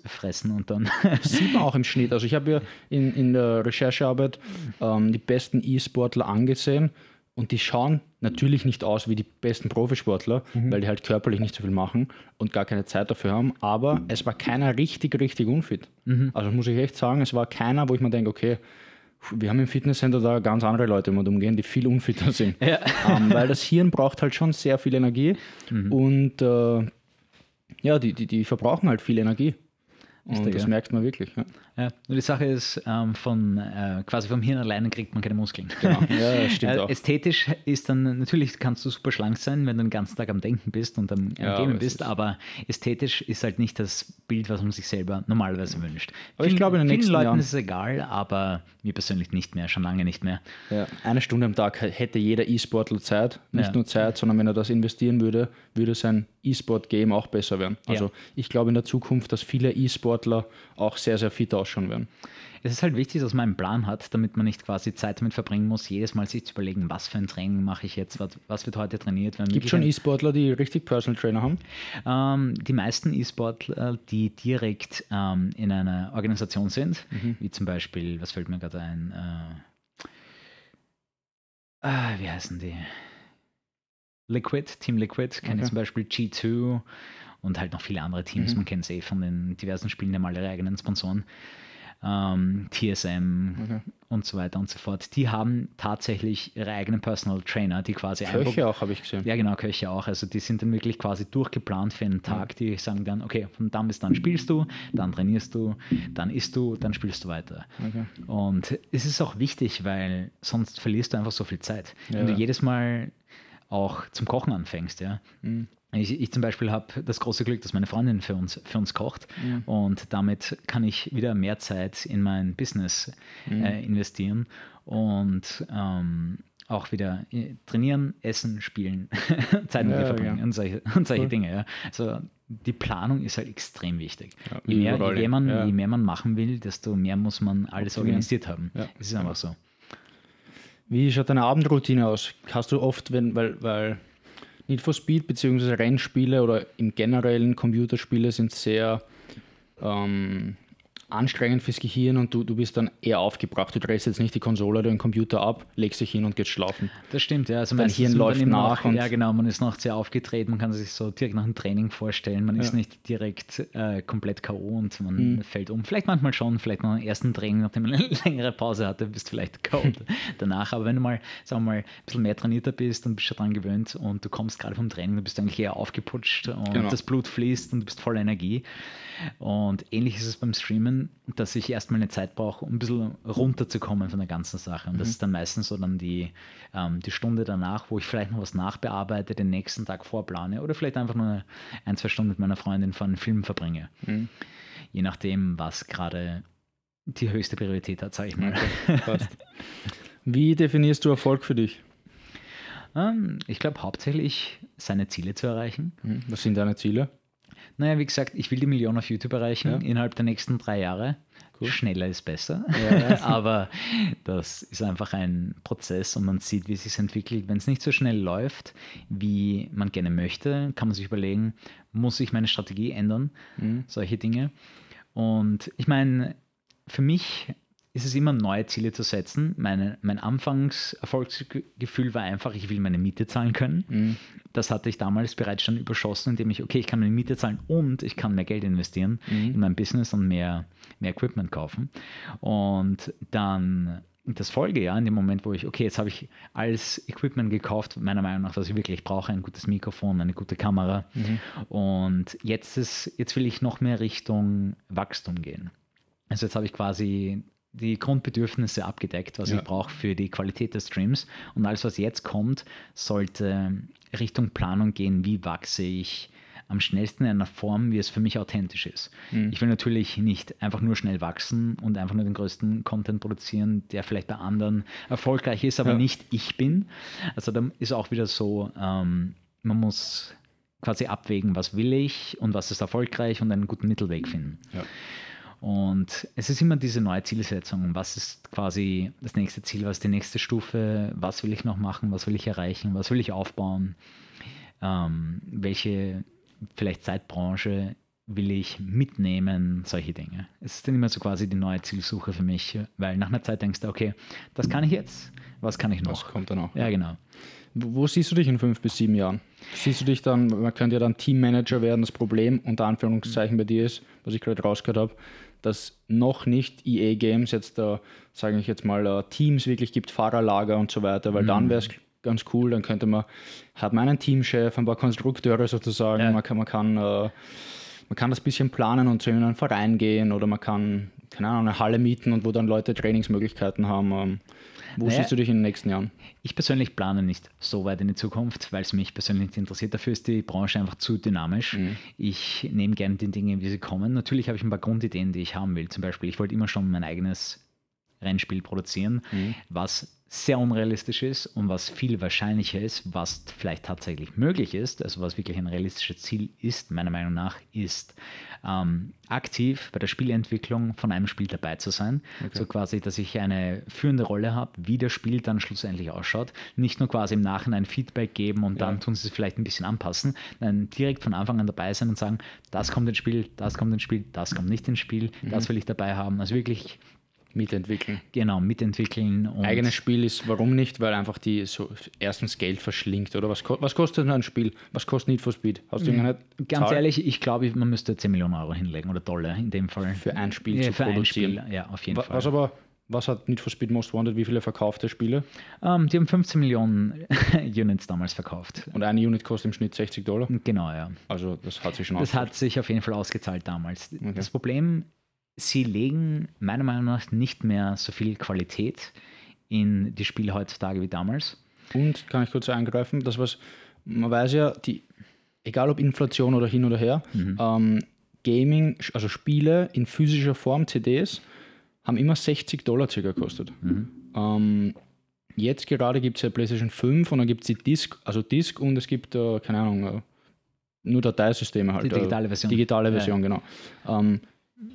fressen und dann. Das sieht man auch im Schnitt. Also ich habe ja in, in der Recherchearbeit ähm, die besten E-Sportler angesehen und die schauen natürlich nicht aus wie die besten Profisportler, mhm. weil die halt körperlich nicht so viel machen und gar keine Zeit dafür haben. Aber es war keiner richtig, richtig unfit. Mhm. Also muss ich echt sagen, es war keiner, wo ich mir denke, okay, wir haben im Fitnesscenter da ganz andere Leute mit umgehen, die viel unfitter sind. Ja. Ähm, weil das Hirn braucht halt schon sehr viel Energie mhm. und äh, ja, die, die, die verbrauchen halt viel Energie. Und das ja. merkt man wirklich. Ja. Ja, nur die Sache ist, ähm, von, äh, quasi vom Hirn alleine kriegt man keine Muskeln. Genau. Ja, stimmt äh, auch. Ästhetisch ist dann, natürlich kannst du super schlank sein, wenn du den ganzen Tag am Denken bist und am, am ja, Gamen bist, aber ästhetisch ist halt nicht das Bild, was man sich selber normalerweise wünscht. Aber Vielen, ich glaube, in den nächsten Leuten Jahren ist es egal, aber mir persönlich nicht mehr, schon lange nicht mehr. Ja, eine Stunde am Tag hätte jeder E-Sportler Zeit, nicht nur Zeit, sondern wenn er das investieren würde, würde sein E-Sport-Game auch besser werden. Also ich glaube in der Zukunft, dass viele E-Sportler auch sehr, sehr fit ausschauen werden. Es ist halt wichtig, dass man einen Plan hat, damit man nicht quasi Zeit damit verbringen muss, jedes Mal sich zu überlegen, was für ein Training mache ich jetzt, was, wird heute trainiert. Gibt es schon E-Sportler, die richtig Personal Trainer haben? Ähm, die meisten E-Sportler, die direkt ähm, in einer Organisation sind, mhm. wie zum Beispiel, was fällt mir gerade ein, äh, äh, wie heißen die? Liquid, Team Liquid, kenne okay. ich zum Beispiel G2 und halt noch viele andere Teams. Mhm. Man kennt es eh von den diversen Spielen, die haben alle ihre eigenen Sponsoren. Ähm, TSM okay. und so weiter und so fort. Die haben tatsächlich ihre eigenen Personal Trainer, die quasi Köche auch, habe ich gesehen. Ja, genau, Köche auch. Also die sind dann wirklich quasi durchgeplant für einen Tag. Die sagen dann, okay, von dann bis dann spielst du, dann trainierst du, dann isst du, dann spielst du weiter. Okay. Und es ist auch wichtig, weil sonst verlierst du einfach so viel Zeit. Ja. Wenn du jedes Mal auch zum Kochen anfängst, ja. Mhm. Ich, ich, zum Beispiel habe das große Glück, dass meine Freundin für uns, für uns kocht mhm. und damit kann ich wieder mehr Zeit in mein Business mhm. äh, investieren und ähm, auch wieder äh, trainieren, essen, spielen, Zeit mit ja, ihr verbringen ja. und solche, und solche cool. Dinge. Ja. Also die Planung ist halt extrem wichtig. Ja, je, mehr, je, mehr man, je mehr man machen will, desto mehr muss man alles organisiert haben. Es ist einfach so. Wie schaut deine Abendroutine aus? Hast du oft, wenn, weil, weil Need for Speed bzw. Rennspiele oder im generellen Computerspiele sind sehr ähm, anstrengend fürs Gehirn und du, du bist dann eher aufgebracht. Du drehst jetzt nicht die Konsole oder den Computer ab, legst dich hin und gehst schlafen. Das stimmt, ja. Also Dein Hirn läuft nach. Noch, ja, genau. Man ist noch sehr aufgedreht. Man kann sich so direkt nach dem Training vorstellen. Man ja. ist nicht direkt äh, komplett K.O. und man mhm. fällt um. Vielleicht manchmal schon, vielleicht nach dem ersten Training, nachdem man eine längere Pause hatte, bist du vielleicht K.O. danach. Aber wenn du mal, sagen wir mal, ein bisschen mehr trainierter bist und bist daran gewöhnt und du kommst gerade vom Training, du bist eigentlich eher aufgeputscht und genau. das Blut fließt und du bist voller Energie. Und ähnlich ist es beim Streamen, dass ich erstmal eine Zeit brauche, um ein bisschen runterzukommen von der ganzen Sache. Und mhm. das ist dann meistens so dann die, ähm, die Stunde danach, wo ich vielleicht noch was nachbearbeite, den nächsten Tag vorplane oder vielleicht einfach nur ein, zwei Stunden mit meiner Freundin vor einem Film verbringe. Mhm. Je nachdem, was gerade die höchste Priorität hat, sage ich mal. Wie definierst du Erfolg für dich? Ähm, ich glaube hauptsächlich seine Ziele zu erreichen. Hm, Was sind deine Ziele? Naja, wie gesagt, ich will die Million auf YouTube erreichen Ja. innerhalb der nächsten drei Jahre. Cool. Schneller ist besser. Ja. Aber das ist einfach ein Prozess und man sieht, wie es sich entwickelt. Wenn es nicht so schnell läuft, wie man gerne möchte, kann man sich überlegen, muss ich meine Strategie ändern? Mhm. Solche Dinge. Und ich meine, für mich ist es immer neue Ziele zu setzen. Meine, mein Anfangserfolgsgefühl war einfach, ich will meine Miete zahlen können. Mhm. Das hatte ich damals bereits schon überschossen, indem ich, okay, ich kann meine Miete zahlen und ich kann mehr Geld investieren in mein Business und mehr, mehr Equipment kaufen. Und dann das Folgejahr, in dem Moment, wo ich, okay, jetzt habe ich alles Equipment gekauft, meiner Meinung nach, was ich wirklich brauche, ein gutes Mikrofon, eine gute Kamera. Und jetzt, ist, jetzt will ich noch mehr Richtung Wachstum gehen. Also jetzt habe ich quasi die Grundbedürfnisse abgedeckt, was Ja. ich brauche für die Qualität des Streams. Und alles, was jetzt kommt, sollte Richtung Planung gehen, wie wachse ich am schnellsten in einer Form, wie es für mich authentisch ist. Ich will natürlich nicht einfach nur schnell wachsen und einfach nur den größten Content produzieren, der vielleicht bei anderen erfolgreich ist, aber Ja. nicht ich bin. Also da ist auch wieder so, ähm, man muss quasi abwägen, was will ich und was ist erfolgreich und einen guten Mittelweg finden. Ja. Und es ist immer diese neue Zielsetzung. Was ist quasi das nächste Ziel? Was ist die nächste Stufe? Was will ich noch machen? Was will ich erreichen? Was will ich aufbauen? Ähm, welche vielleicht Zeitbranche will ich mitnehmen? Solche Dinge. Es ist dann immer so quasi die neue Zielsuche für mich, weil nach einer Zeit denkst du, okay, das kann ich jetzt. Was kann ich Was noch? kommt dann auch? Ja, genau. Wo wo siehst du dich in fünf bis sieben Jahren? Siehst du dich dann, man könnte ja dann Teammanager werden, das Problem unter Anführungszeichen bei dir ist, was ich gerade rausgehört habe, dass noch nicht EA Games jetzt da, sage ich jetzt mal, äh, Teams wirklich gibt, Fahrerlager und so weiter, weil dann wäre es ganz cool, dann könnte man, hat man einen Teamchef, ein paar Konstrukteure sozusagen, Ja. man kann, man kann äh, man kann das bisschen planen und zu einem Verein gehen oder man kann, keine Ahnung, eine Halle mieten und wo dann Leute Trainingsmöglichkeiten haben. Ähm, wo Naja. siehst du dich in den nächsten Jahren? Ich persönlich plane nicht so weit in die Zukunft, weil es mich persönlich nicht interessiert. Dafür ist die Branche einfach zu dynamisch. Ich nehme gerne die Dinge, wie sie kommen. Natürlich habe ich ein paar Grundideen, die ich haben will. Zum Beispiel, ich wollte immer schon mein eigenes Rennspiel produzieren, was sehr unrealistisch ist und was viel wahrscheinlicher ist, was vielleicht tatsächlich möglich ist, also was wirklich ein realistisches Ziel ist, meiner Meinung nach, ist ähm, aktiv bei der Spielentwicklung von einem Spiel dabei zu sein. So quasi, dass ich eine führende Rolle habe, wie das Spiel dann schlussendlich ausschaut. Nicht nur quasi im Nachhinein Feedback geben und dann tun sie es vielleicht ein bisschen anpassen, nein, direkt von Anfang an dabei sein und sagen, das kommt ins Spiel, das kommt ins Spiel, das kommt nicht ins Spiel, das will ich dabei haben. Also wirklich Mitentwickeln. genau mitentwickeln Eigenes Spiel ist, warum nicht? Weil einfach die so erstens Geld verschlingt, oder? Was, was kostet denn ein Spiel? Was kostet Need for Speed? Hast du irgendeine Ganz Zahl ehrlich, ich glaube, man müsste 10 Millionen Euro hinlegen oder Dollar in dem Fall. für ein Spiel ja, zu für ein produzieren? Spiel, ja, auf jeden Wa- Fall. Was aber, was hat Need for Speed Most Wanted? Wie viele verkaufte Spiele? Ähm, die haben 15 Millionen Units damals verkauft. Und eine Unit kostet im Schnitt 60 Dollar. Genau, ja. Also das hat sich schon Das ausgezahlt. hat sich auf jeden Fall ausgezahlt damals. Das Problem, sie legen meiner Meinung nach nicht mehr so viel Qualität in die Spiele heutzutage wie damals. Und kann ich kurz eingreifen, das was, man weiß ja, die, egal ob Inflation oder hin oder her, Mhm. ähm, Gaming, also Spiele in physischer Form, CDs, haben immer 60 Dollar circa gekostet. Mhm. Ähm, jetzt gerade gibt es ja PlayStation 5 und dann gibt es die Disc, also Disc und es gibt, äh, keine Ahnung, äh, nur Dateisysteme halt. Die digitale äh, Version. Digitale Ja. Version, genau. Ähm,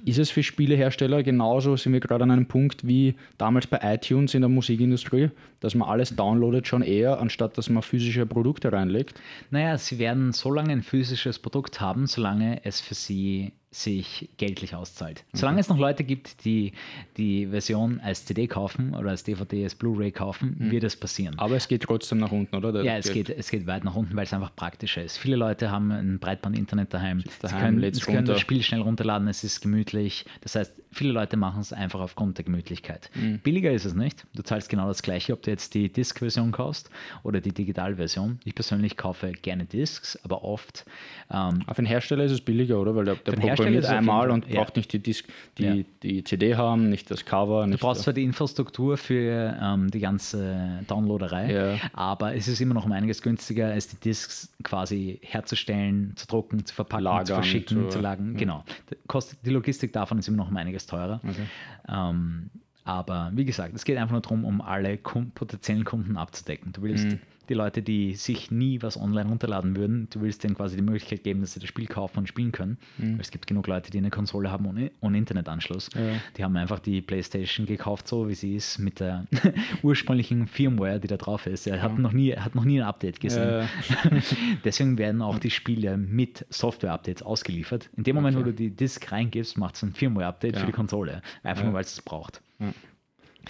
ist es für Spielehersteller genauso, sind wir gerade an einem Punkt wie damals bei iTunes in der Musikindustrie, dass man alles downloadet schon eher, anstatt dass man physische Produkte reinlegt? Naja, sie werden so lange ein physisches Produkt haben, solange es für sie sich geldlich auszahlt. Solange es noch Leute gibt, die die Version als CD kaufen oder als DVD, als Blu-ray kaufen, wird es passieren. Aber es geht trotzdem nach unten, oder? Der- Ja, es geht, es geht weit nach unten, weil es einfach praktischer ist. Viele Leute haben ein Breitband-Internet daheim. daheim, sie können, sie können runter. das Spiel schnell runterladen, es ist gemütlich. Das heißt, viele Leute machen es einfach aufgrund der Gemütlichkeit. Mhm. Billiger ist es nicht. Du zahlst genau das Gleiche, ob du jetzt die Disk-Version kaufst oder die Digital-Version. Ich persönlich kaufe gerne Discs, aber oft ähm, Auf den Hersteller ist es billiger, oder? Weil der, der es auf einmal und ja. braucht nicht die, Disc, die, Ja. die CD haben, nicht das Cover. Du Nicht brauchst äh, zwar die Infrastruktur für ähm, die ganze Downloaderei, Ja. aber es ist immer noch um einiges günstiger, als die Discs quasi herzustellen, zu drucken, zu verpacken, zu Lagern, verschicken, zu- zu lagern. Genau. Kostet, die Logistik davon ist immer noch um einiges teurer. Okay. Ähm, aber wie gesagt, es geht einfach nur darum, um alle Kun- potenziellen Kunden abzudecken. Du willst Mhm. Die Leute, die sich nie was online runterladen würden, du willst denen quasi die Möglichkeit geben, dass sie das Spiel kaufen und spielen können. Mhm. Es gibt genug Leute, die eine Konsole haben ohne, ohne Internetanschluss. Ja. Die haben einfach die PlayStation gekauft, so wie sie ist, mit der ursprünglichen Firmware, die da drauf ist. Er hat, noch, nie, er hat noch nie ein Update gesehen. Ja. Deswegen werden auch die Spiele mit Software-Updates ausgeliefert. In dem Moment, Okay. wo du die Disk reingibst, macht es ein Firmware-Update Ja. für die Konsole. Einfach Ja. nur, weil es es braucht.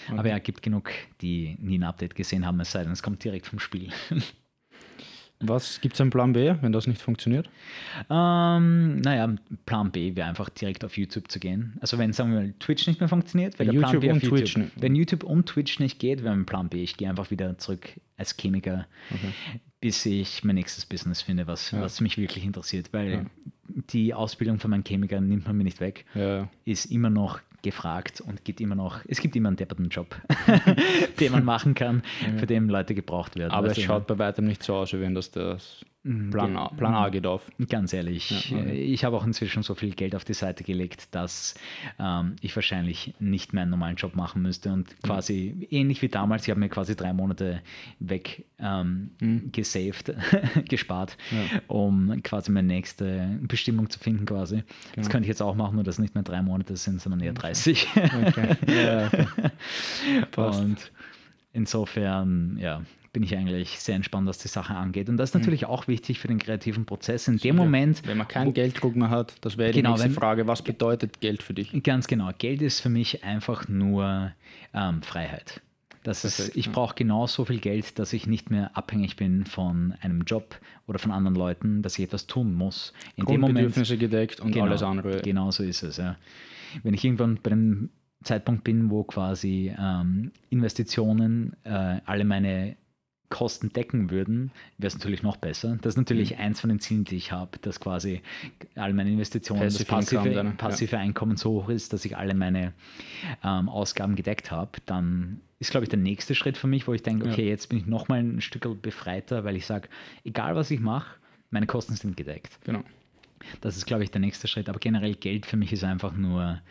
Ja. Aber ja, gibt genug, die nie ein Update gesehen haben, es sei denn, es kommt direkt vom Spiel. Was gibt es einen Plan B, wenn das nicht funktioniert? ähm, naja, Plan B wäre einfach direkt auf YouTube zu gehen. Also wenn, sagen wir mal, Twitch nicht mehr funktioniert, wäre der Plan YouTube B auf und YouTube. Twitch nicht. Wenn YouTube und Twitch nicht geht, wäre mein Plan B, ich gehe einfach wieder zurück als Chemiker, bis ich mein nächstes Business finde, was, Ja. was mich wirklich interessiert, weil Ja. die Ausbildung von meinem Chemiker nimmt man mir nicht weg. Ja. ist immer noch gefragt und gibt immer noch, es gibt immer einen depperten Job, den man machen kann, für den Leute gebraucht werden. Aber es du, schaut bei weitem nicht so aus, wie wenn das das Plan A, Plan A geht auf. Ganz ehrlich, Ja, okay. äh, ich habe auch inzwischen so viel Geld auf die Seite gelegt, dass ähm, ich wahrscheinlich nicht mehr einen normalen Job machen müsste Mhm. und quasi ähnlich wie damals, ich habe mir quasi drei Monate weg ähm, gesaved, gespart, Mhm. Ja. um quasi meine nächste Bestimmung zu finden quasi. Das Genau. könnte ich jetzt auch machen, nur dass nicht mehr drei Monate sind, sondern eher 30. Okay. Ja, okay. Und insofern, ja, bin ich eigentlich sehr entspannt, was die Sache angeht. Und das Mhm. ist natürlich auch wichtig für den kreativen Prozess. In dem Moment, Wenn man keinen Gelddruck mehr hat, das wäre die Genau, nächste wenn- Frage. Was bedeutet Geld für dich? ganz genau, Geld ist für mich einfach nur ähm, Freiheit. Das ist, Perfekt, ich ja. brauche genau so viel Geld, dass ich nicht mehr abhängig bin von einem Job oder von anderen Leuten, dass ich etwas tun muss. In dem Moment, Grundbedürfnisse gedeckt und Genau, alles andere. Genau so ist es, ja. Wenn ich irgendwann bei dem Zeitpunkt bin, wo quasi ähm, Investitionen äh, alle meine Kosten decken würden, wäre es natürlich noch besser. Das ist natürlich Mhm. eins von den Zielen, die ich habe, dass quasi all meine Investitionen, Passive das passive, Income dann, ja. passive Einkommen so hoch ist, dass ich alle meine ähm, Ausgaben gedeckt habe. Dann ist, glaube ich, der nächste Schritt für mich, wo ich denke, Ja. okay, jetzt bin ich nochmal ein Stück befreiter, weil ich sage, egal was ich mache, meine Kosten sind gedeckt. Genau. Das ist, glaube ich, der nächste Schritt. Aber generell Geld für mich ist einfach nur,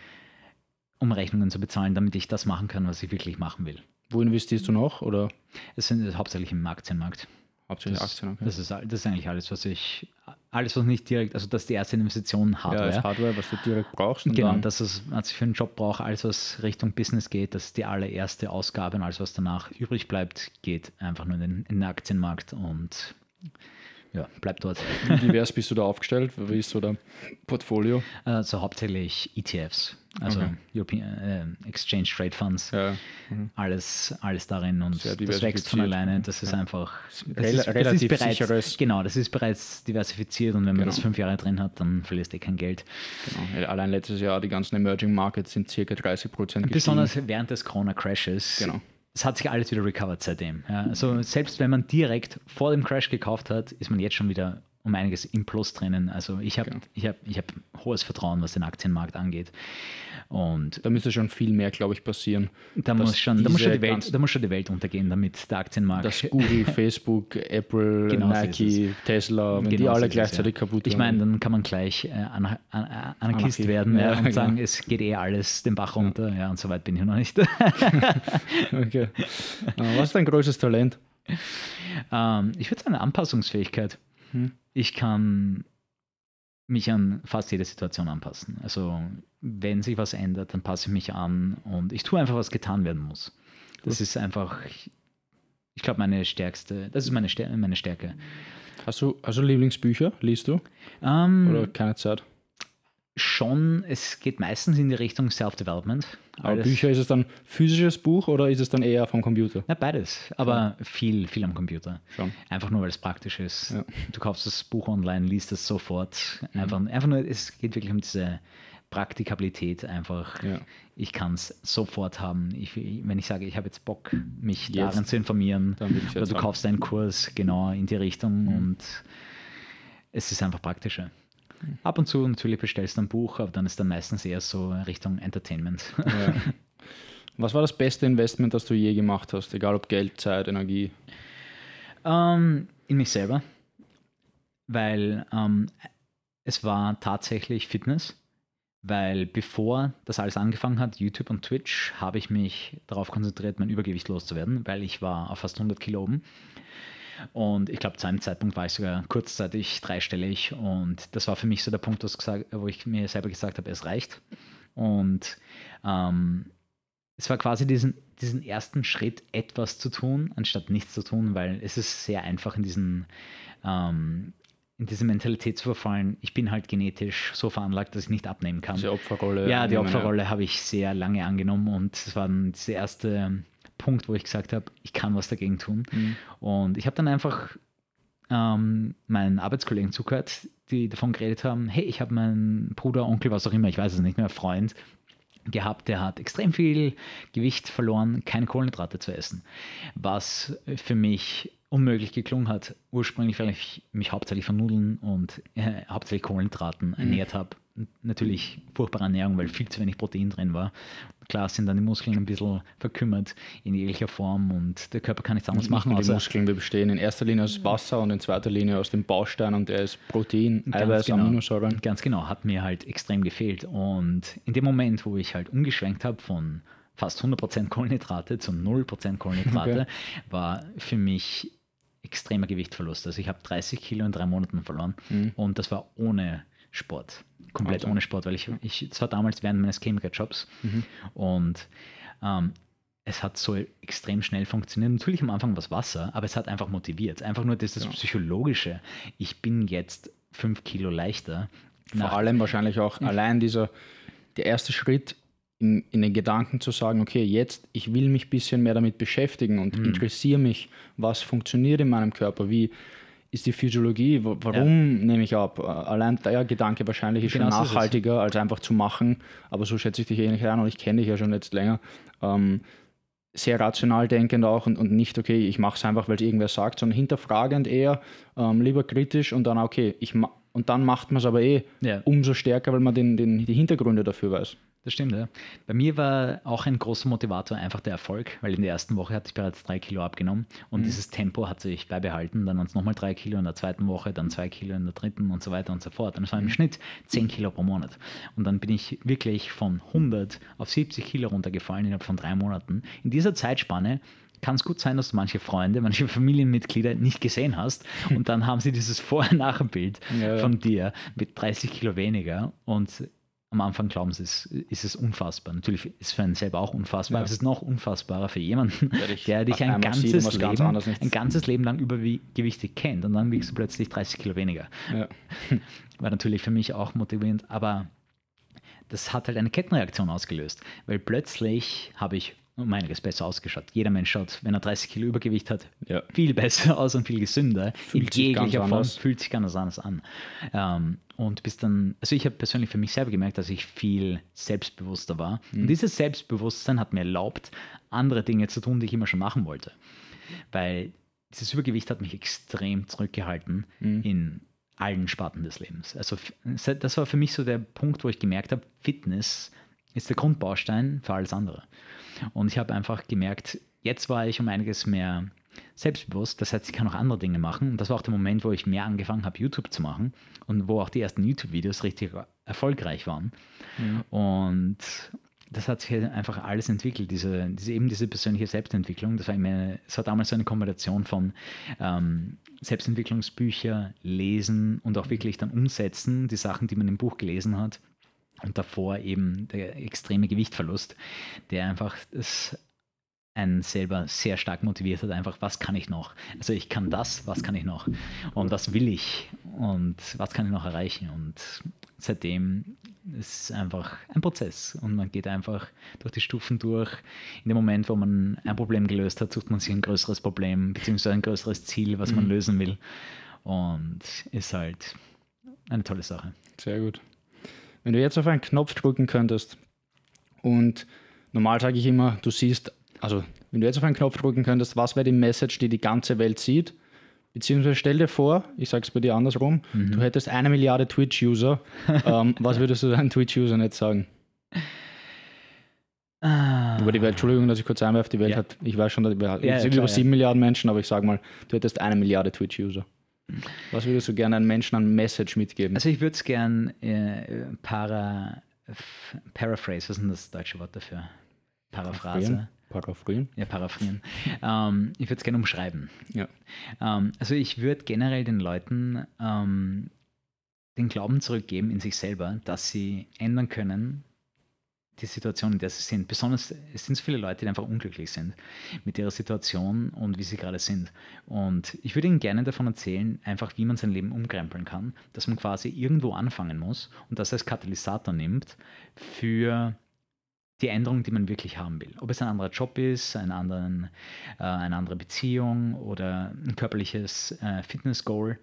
um Rechnungen zu bezahlen, damit ich das machen kann, was ich wirklich machen will. Wo investierst du noch? Oder Es sind hauptsächlich im Aktienmarkt. hauptsächlich Das, Aktien? Okay. das, ist, das ist eigentlich alles, was ich, alles, was nicht direkt, also das ist die erste Investition ja, Hardware. ist Hardware, was du direkt brauchst. und Genau, das ist, was ich für einen Job brauche, alles was Richtung Business geht, das ist die allererste Ausgabe und alles, was danach übrig bleibt, geht einfach nur in den, in den Aktienmarkt und ja, bleibt dort. Wie divers bist du da aufgestellt? Wie ist so dein Portfolio? Also hauptsächlich ETFs, also Okay. European äh, Exchange Trade Funds. Ja. alles, alles darin und das wächst von alleine. Das ist Ja. einfach das Rel- ist, das relativ ist bereits, sicheres- Genau, das ist bereits diversifiziert und wenn man Genau. das fünf Jahre drin hat, dann verlierst du eh kein Geld. Genau. Allein letztes Jahr die ganzen Emerging Markets sind circa 30 Prozent gestiegen. Besonders während des Corona-Crashes. Genau. Es hat sich alles wieder recovered seitdem. Ja, also selbst wenn man direkt vor dem Crash gekauft hat, ist man jetzt schon wieder um einiges im Plus drinnen. Also ich habe Genau. ich hab, ich hab hohes Vertrauen, was den Aktienmarkt angeht. Und Da müsste schon viel mehr, glaube ich, passieren. da muss, schon, da, muss schon die Welt, da muss schon die Welt untergehen, damit der Aktienmarkt Dass Google, Facebook, Apple, Genau Nike, Tesla, wenn die Genau so alle ist es, gleichzeitig ja. kaputt Ich meine, dann kann man gleich äh, Anarchist Anarchie. werden ja, Ja, und genau. sagen, es geht eh alles den Bach runter. Ja, und so weit bin ich noch nicht. okay. Äh, Was ist dein größtes Talent? ähm, ich würde sagen, Anpassungsfähigkeit. Hm. Ich kann mich an fast jede Situation anpassen. Also wenn sich was ändert, dann passe ich mich an und ich tue einfach, was getan werden muss. Das ist einfach, ich glaube, meine stärkste, das ist meine, Stär meine Stärke. Hast du, hast du Lieblingsbücher? Liest du? Ähm, Oder keine Zeit? Schon, es geht meistens in die Richtung Self-Development. Aber Alles- Bücher, ist es dann physisches Buch oder ist es dann eher vom Computer? Ja, beides. Aber viel, viel am Computer. Schon. Einfach nur, weil es praktisch ist. Ja. Mhm. Du kaufst das Buch online, liest es sofort. Einfach, einfach nur, es geht wirklich um diese Praktikabilität. Einfach, Ja. ich kann es sofort haben. Ich, wenn ich sage, ich habe jetzt Bock, mich Jetzt. darin zu informieren, oder du haben. kaufst einen Kurs genau in die Richtung Mhm. und es ist einfach praktischer. Ab und zu natürlich bestellst du ein Buch, aber dann ist dann meistens eher so Richtung Entertainment. Ja. Was war das beste Investment, das du je gemacht hast? Egal ob Geld, Zeit, Energie. Ähm, in mich selber, weil ähm, es war tatsächlich Fitness. Weil bevor das alles angefangen hat, YouTube und Twitch, habe ich mich darauf konzentriert, mein Übergewicht loszuwerden, weil ich war auf fast 100 Kilo oben. Und ich glaube, zu einem Zeitpunkt war ich sogar kurzzeitig dreistellig. Und das war für mich so der Punkt, wo ich mir selber gesagt habe, es reicht. Und ähm, es war quasi diesen, diesen ersten Schritt, etwas zu tun, anstatt nichts zu tun, weil es ist sehr einfach in diesen ähm, in diese Mentalität zu verfallen, ich bin halt genetisch so veranlagt, dass ich nicht abnehmen kann. Diese Opferrolle. Ja, die Opferrolle ja. habe ich sehr lange angenommen und es war dann dieser erste Punkt, wo ich gesagt habe, ich kann was dagegen tun. Mhm. Und ich habe dann einfach ähm, meinen Arbeitskollegen zugehört, die davon geredet haben, hey, ich habe meinen Bruder, Onkel, was auch immer, ich weiß es nicht mehr, Freund, gehabt, der hat extrem viel Gewicht verloren, keine Kohlenhydrate zu essen. Was für mich unmöglich geklungen hat, ursprünglich, weil ich mich hauptsächlich von Nudeln und äh, hauptsächlich Kohlenhydraten mhm. ernährt habe. Natürlich furchtbare Ernährung, weil viel zu wenig Protein drin war. Klar sind dann die Muskeln ein bisschen verkümmert in jeglicher Form und der Körper kann nichts anderes machen. Die Muskeln bestehen in erster Linie aus Wasser und in zweiter Linie aus dem Baustein und der ist Protein, Eiweiß, genau, Aminosäuren. Ganz genau, hat mir halt extrem gefehlt. Und in dem Moment, wo ich halt umgeschwenkt habe von fast 100% Kohlenhydrate zu 0% Kohlenhydrate, okay. war für mich extremer Gewichtverlust. Also ich habe 30 Kilo in drei Monaten verloren mhm. und das war ohne Sport. Komplett also. ohne Sport, weil ich, ich, das war damals während meines Chemiker-Jobs mhm. und ähm, es hat so extrem schnell funktioniert. Natürlich am Anfang war es Wasser, aber es hat einfach motiviert. Einfach nur das, das ja. Psychologische. Ich bin jetzt fünf Kilo leichter. Vor allem wahrscheinlich auch mhm. allein dieser, der erste Schritt in, in, den Gedanken zu sagen, okay, jetzt, ich will mich ein bisschen mehr damit beschäftigen und mhm. interessiere mich, was funktioniert in meinem Körper, wie ist die Physiologie, warum ja. nehme ich ab? Allein der Gedanke wahrscheinlich ist genau schon nachhaltiger, als einfach zu machen, aber so schätze ich dich ähnlich ein und ich kenne dich ja schon jetzt länger. Ähm, sehr rational denkend auch und, und nicht, okay, ich mache es einfach, weil es irgendwer sagt, sondern hinterfragend eher, ähm, lieber kritisch und dann, okay, ich und dann macht man es aber eh ja. umso stärker, weil man den, den, die Hintergründe dafür weiß. Das stimmt, ja. Bei mir war auch ein großer Motivator einfach der Erfolg, weil in der ersten Woche hatte ich bereits drei Kilo abgenommen und mhm. dieses Tempo hat sich beibehalten. Dann waren es nochmal drei Kilo in der zweiten Woche, dann zwei Kilo in der dritten und so weiter und so fort. Und es war im mhm. Schnitt zehn Kilo pro Monat. Und dann bin ich wirklich von 100 auf 70 Kilo runtergefallen innerhalb von drei Monaten. In dieser Zeitspanne kann es gut sein, dass du manche Freunde, manche Familienmitglieder nicht gesehen hast und dann haben sie dieses Vorher-Nachher-Bild ja, von dir mit 30 Kilo weniger und am Anfang glauben sie, es ist es unfassbar. Natürlich ist es für einen selber auch unfassbar, ja. aber es ist noch unfassbarer für jemanden, der dich, der dich ein, ganzes sieht, Leben, ganz ein ganzes Leben lang übergewichtig kennt und dann wiegst du plötzlich 30 Kilo weniger. Ja. War natürlich für mich auch motivierend, aber das hat halt eine Kettenreaktion ausgelöst, weil plötzlich habe ich um einiges besser ausgeschaut. Jeder Mensch schaut, wenn er 30 Kilo Übergewicht hat, ja. viel besser aus und viel gesünder. Fühlt in jeglicher Form fühlt sich ganz anders an. Ähm, und bis dann, also ich habe persönlich für mich selber gemerkt, dass ich viel selbstbewusster war. Mhm. Und dieses Selbstbewusstsein hat mir erlaubt, andere Dinge zu tun, die ich immer schon machen wollte. Weil dieses Übergewicht hat mich extrem zurückgehalten mhm. in allen Sparten des Lebens. Also das war für mich so der Punkt, wo ich gemerkt habe, Fitness ist der Grundbaustein für alles andere. Und ich habe einfach gemerkt, jetzt war ich um einiges mehr selbstbewusst. Das heißt, ich kann auch andere Dinge machen. Und das war auch der Moment, wo ich mehr angefangen habe, YouTube zu machen und wo auch die ersten YouTube-Videos richtig erfolgreich waren. Mhm. Und das hat sich einfach alles entwickelt, diese, diese, eben diese persönliche Selbstentwicklung. Das war, immer, das war damals so eine Kombination von ähm, Selbstentwicklungsbücher, Lesen und auch wirklich dann umsetzen, die Sachen, die man im Buch gelesen hat. Und davor eben der extreme Gewichtverlust, der einfach das einen selber sehr stark motiviert hat, einfach, was kann ich noch? Also ich kann das, was kann ich noch? Und was will ich? Und was kann ich noch erreichen? Und seitdem ist es einfach ein Prozess und man geht einfach durch die Stufen durch. In dem Moment, wo man ein Problem gelöst hat, sucht man sich ein größeres Problem, beziehungsweise ein größeres Ziel, was man mhm. lösen will. Und ist halt eine tolle Sache. Sehr gut. Wenn du jetzt auf einen Knopf drücken könntest und normal sage ich immer, du siehst, also wenn du jetzt auf einen Knopf drücken könntest, was wäre die Message, die die ganze Welt sieht? Beziehungsweise stell dir vor, ich sage es bei dir andersrum, mhm. du hättest eine Milliarde Twitch-User. ähm, was würdest du deinen Twitch-User nicht sagen? Ah. Über die Welt, Entschuldigung, dass ich kurz einwerfe, die Welt ja. hat, ich weiß schon, wir ja, sind über sieben. Milliarden Menschen, aber ich sage mal, du hättest eine Milliarde Twitch-User. Was würdest du gerne einem Menschen an Message mitgeben? Also ich würde es gerne äh, para Paraphrase, was ist denn das deutsche Wort dafür? Paraphrase. Paraphorien. Ja, paraphrieren. ähm, ich würde es gerne umschreiben. Ja. Ähm, also ich würde generell den Leuten ähm, den Glauben zurückgeben in sich selber, dass sie ändern können, die Situation, in der sie sind. Besonders es sind so viele Leute, die einfach unglücklich sind mit ihrer Situation und wie sie gerade sind. Und ich würde ihnen gerne davon erzählen, einfach wie man sein Leben umkrempeln kann, dass man quasi irgendwo anfangen muss und das als Katalysator nimmt für die Änderung, die man wirklich haben will. Ob es ein anderer Job ist, einen anderen, äh, eine andere Beziehung oder ein körperliches äh, Fitness-Goal.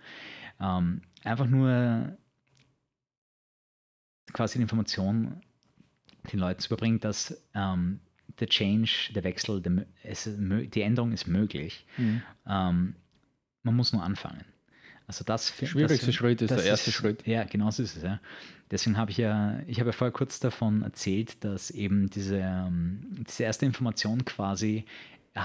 Ähm, einfach nur quasi die Information den Leuten zu überbringen, dass ähm, der Change, der Wechsel, der, es, die Änderung ist möglich. Mhm. Ähm, man muss nur anfangen. Also das Der schwierigste das, Schritt ist der erste Schritt. Ja, genau so ist es. Ja. Deswegen habe ich ja, ich habe ja vorher kurz davon erzählt, dass eben diese, ähm, diese erste Information quasi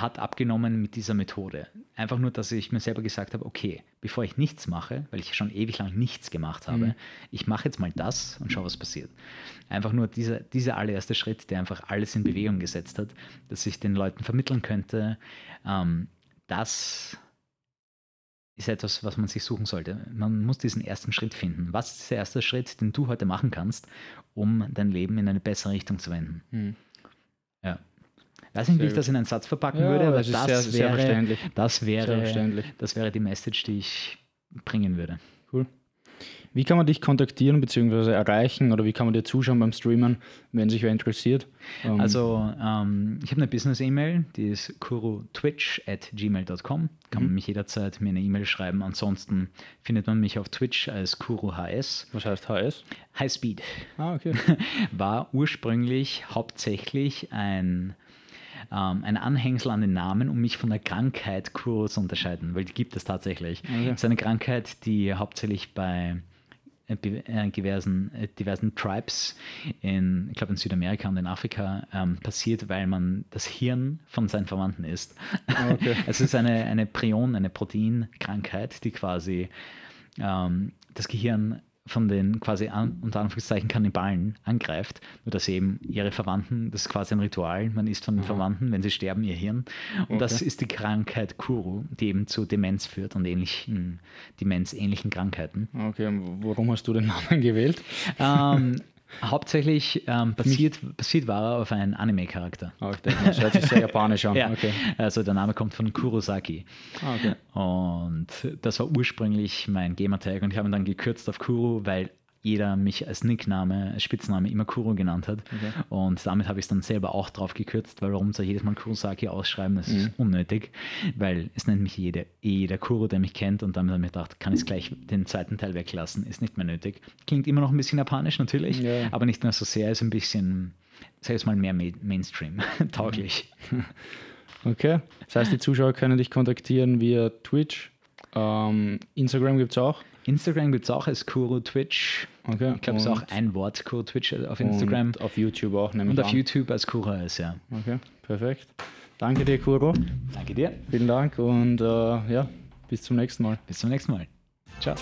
hat abgenommen mit dieser Methode. Einfach nur, dass ich mir selber gesagt habe, okay, bevor ich nichts mache, weil ich schon ewig lang nichts gemacht habe, Mhm. ich mache jetzt mal das und schaue, was passiert. Einfach nur dieser, dieser allererste Schritt, der einfach alles in Bewegung gesetzt hat, dass ich den Leuten vermitteln könnte, ähm, das ist etwas, was man sich suchen sollte. Man muss diesen ersten Schritt finden. Was ist der erste Schritt, den du heute machen kannst, um dein Leben in eine bessere Richtung zu wenden? Mhm. Weiß nicht, wie Sehr ich das in einen Satz verpacken Ja, würde, aber das das, sehr, sehr wäre, verständlich. das, Sehr wäre, das wäre die Message, die ich bringen würde. Cool. Wie kann man dich kontaktieren bzw. erreichen oder wie kann man dir zuschauen beim Streamen, wenn sich wer interessiert? Ähm, Also, ähm, ich habe eine Business-E-Mail, die ist kurutwitch at gmail.com. Kann Mhm. man mich jederzeit mir eine E-Mail schreiben. Ansonsten findet man mich auf Twitch als kuruhs. was heißt HS? High Speed Ah, okay. war ursprünglich hauptsächlich ein, ähm, ein Anhängsel an den Namen, um mich von der Krankheit Kuro zu unterscheiden, weil die gibt es tatsächlich. Okay. Es ist eine Krankheit, die hauptsächlich bei äh, äh, diversen, äh, diversen Tribes in, ich glaube in Südamerika und in Afrika ähm, passiert, weil man das Hirn von seinen Verwandten isst. Ah, okay. es ist eine, eine Prion, eine Proteinkrankheit, die quasi ähm, das Gehirn von den quasi an, unter Anführungszeichen Kannibalen angreift, nur dass eben ihre Verwandten, das ist quasi ein Ritual, man isst von den Verwandten, wenn sie sterben, ihr Hirn. Und das Okay. ist die Krankheit Kuru, die eben zu Demenz führt und ähnlichen, Demenzähnlichen Krankheiten. Okay, und warum hast du den Namen gewählt? ähm, hauptsächlich ähm, basiert, basiert war er auf einen Anime-Charakter. Denke, das hört sich sehr japanisch an. Ja, Okay. also der Name kommt von Kurosaki. Ah, okay. Und das war ursprünglich mein Gamertag und ich habe ihn dann gekürzt auf Kuro, weil jeder mich als Nickname, als Spitzname immer Kuro genannt hat. Und damit habe ich es dann selber auch drauf gekürzt, weil warum soll ich jedes Mal Kurosaki ausschreiben? Das ist unnötig, weil es nennt mich jeder, eh jeder Kuro, der mich kennt und damit habe ich mir gedacht, kann ich es gleich den zweiten Teil weglassen, ist nicht mehr nötig. Klingt immer noch ein bisschen japanisch natürlich, Ja. aber nicht mehr so sehr, ist ein bisschen, sag ich mal, mehr Ma- Mainstream tauglich. Okay. Das heißt, die Zuschauer können dich kontaktieren via Twitch. Ähm, Instagram gibt es auch. Instagram gibt es auch als Kuro Twitch. Okay. Ich glaube, es ist auch ein Wort, Kuro Twitch auf Instagram. Und auf YouTube auch, nämlich Und auf an. YouTube als Kuro ist, ja. Okay, perfekt. Danke dir, Kuro. Danke dir. Vielen Dank und äh, ja, bis zum nächsten Mal. Bis zum nächsten Mal. Ciao.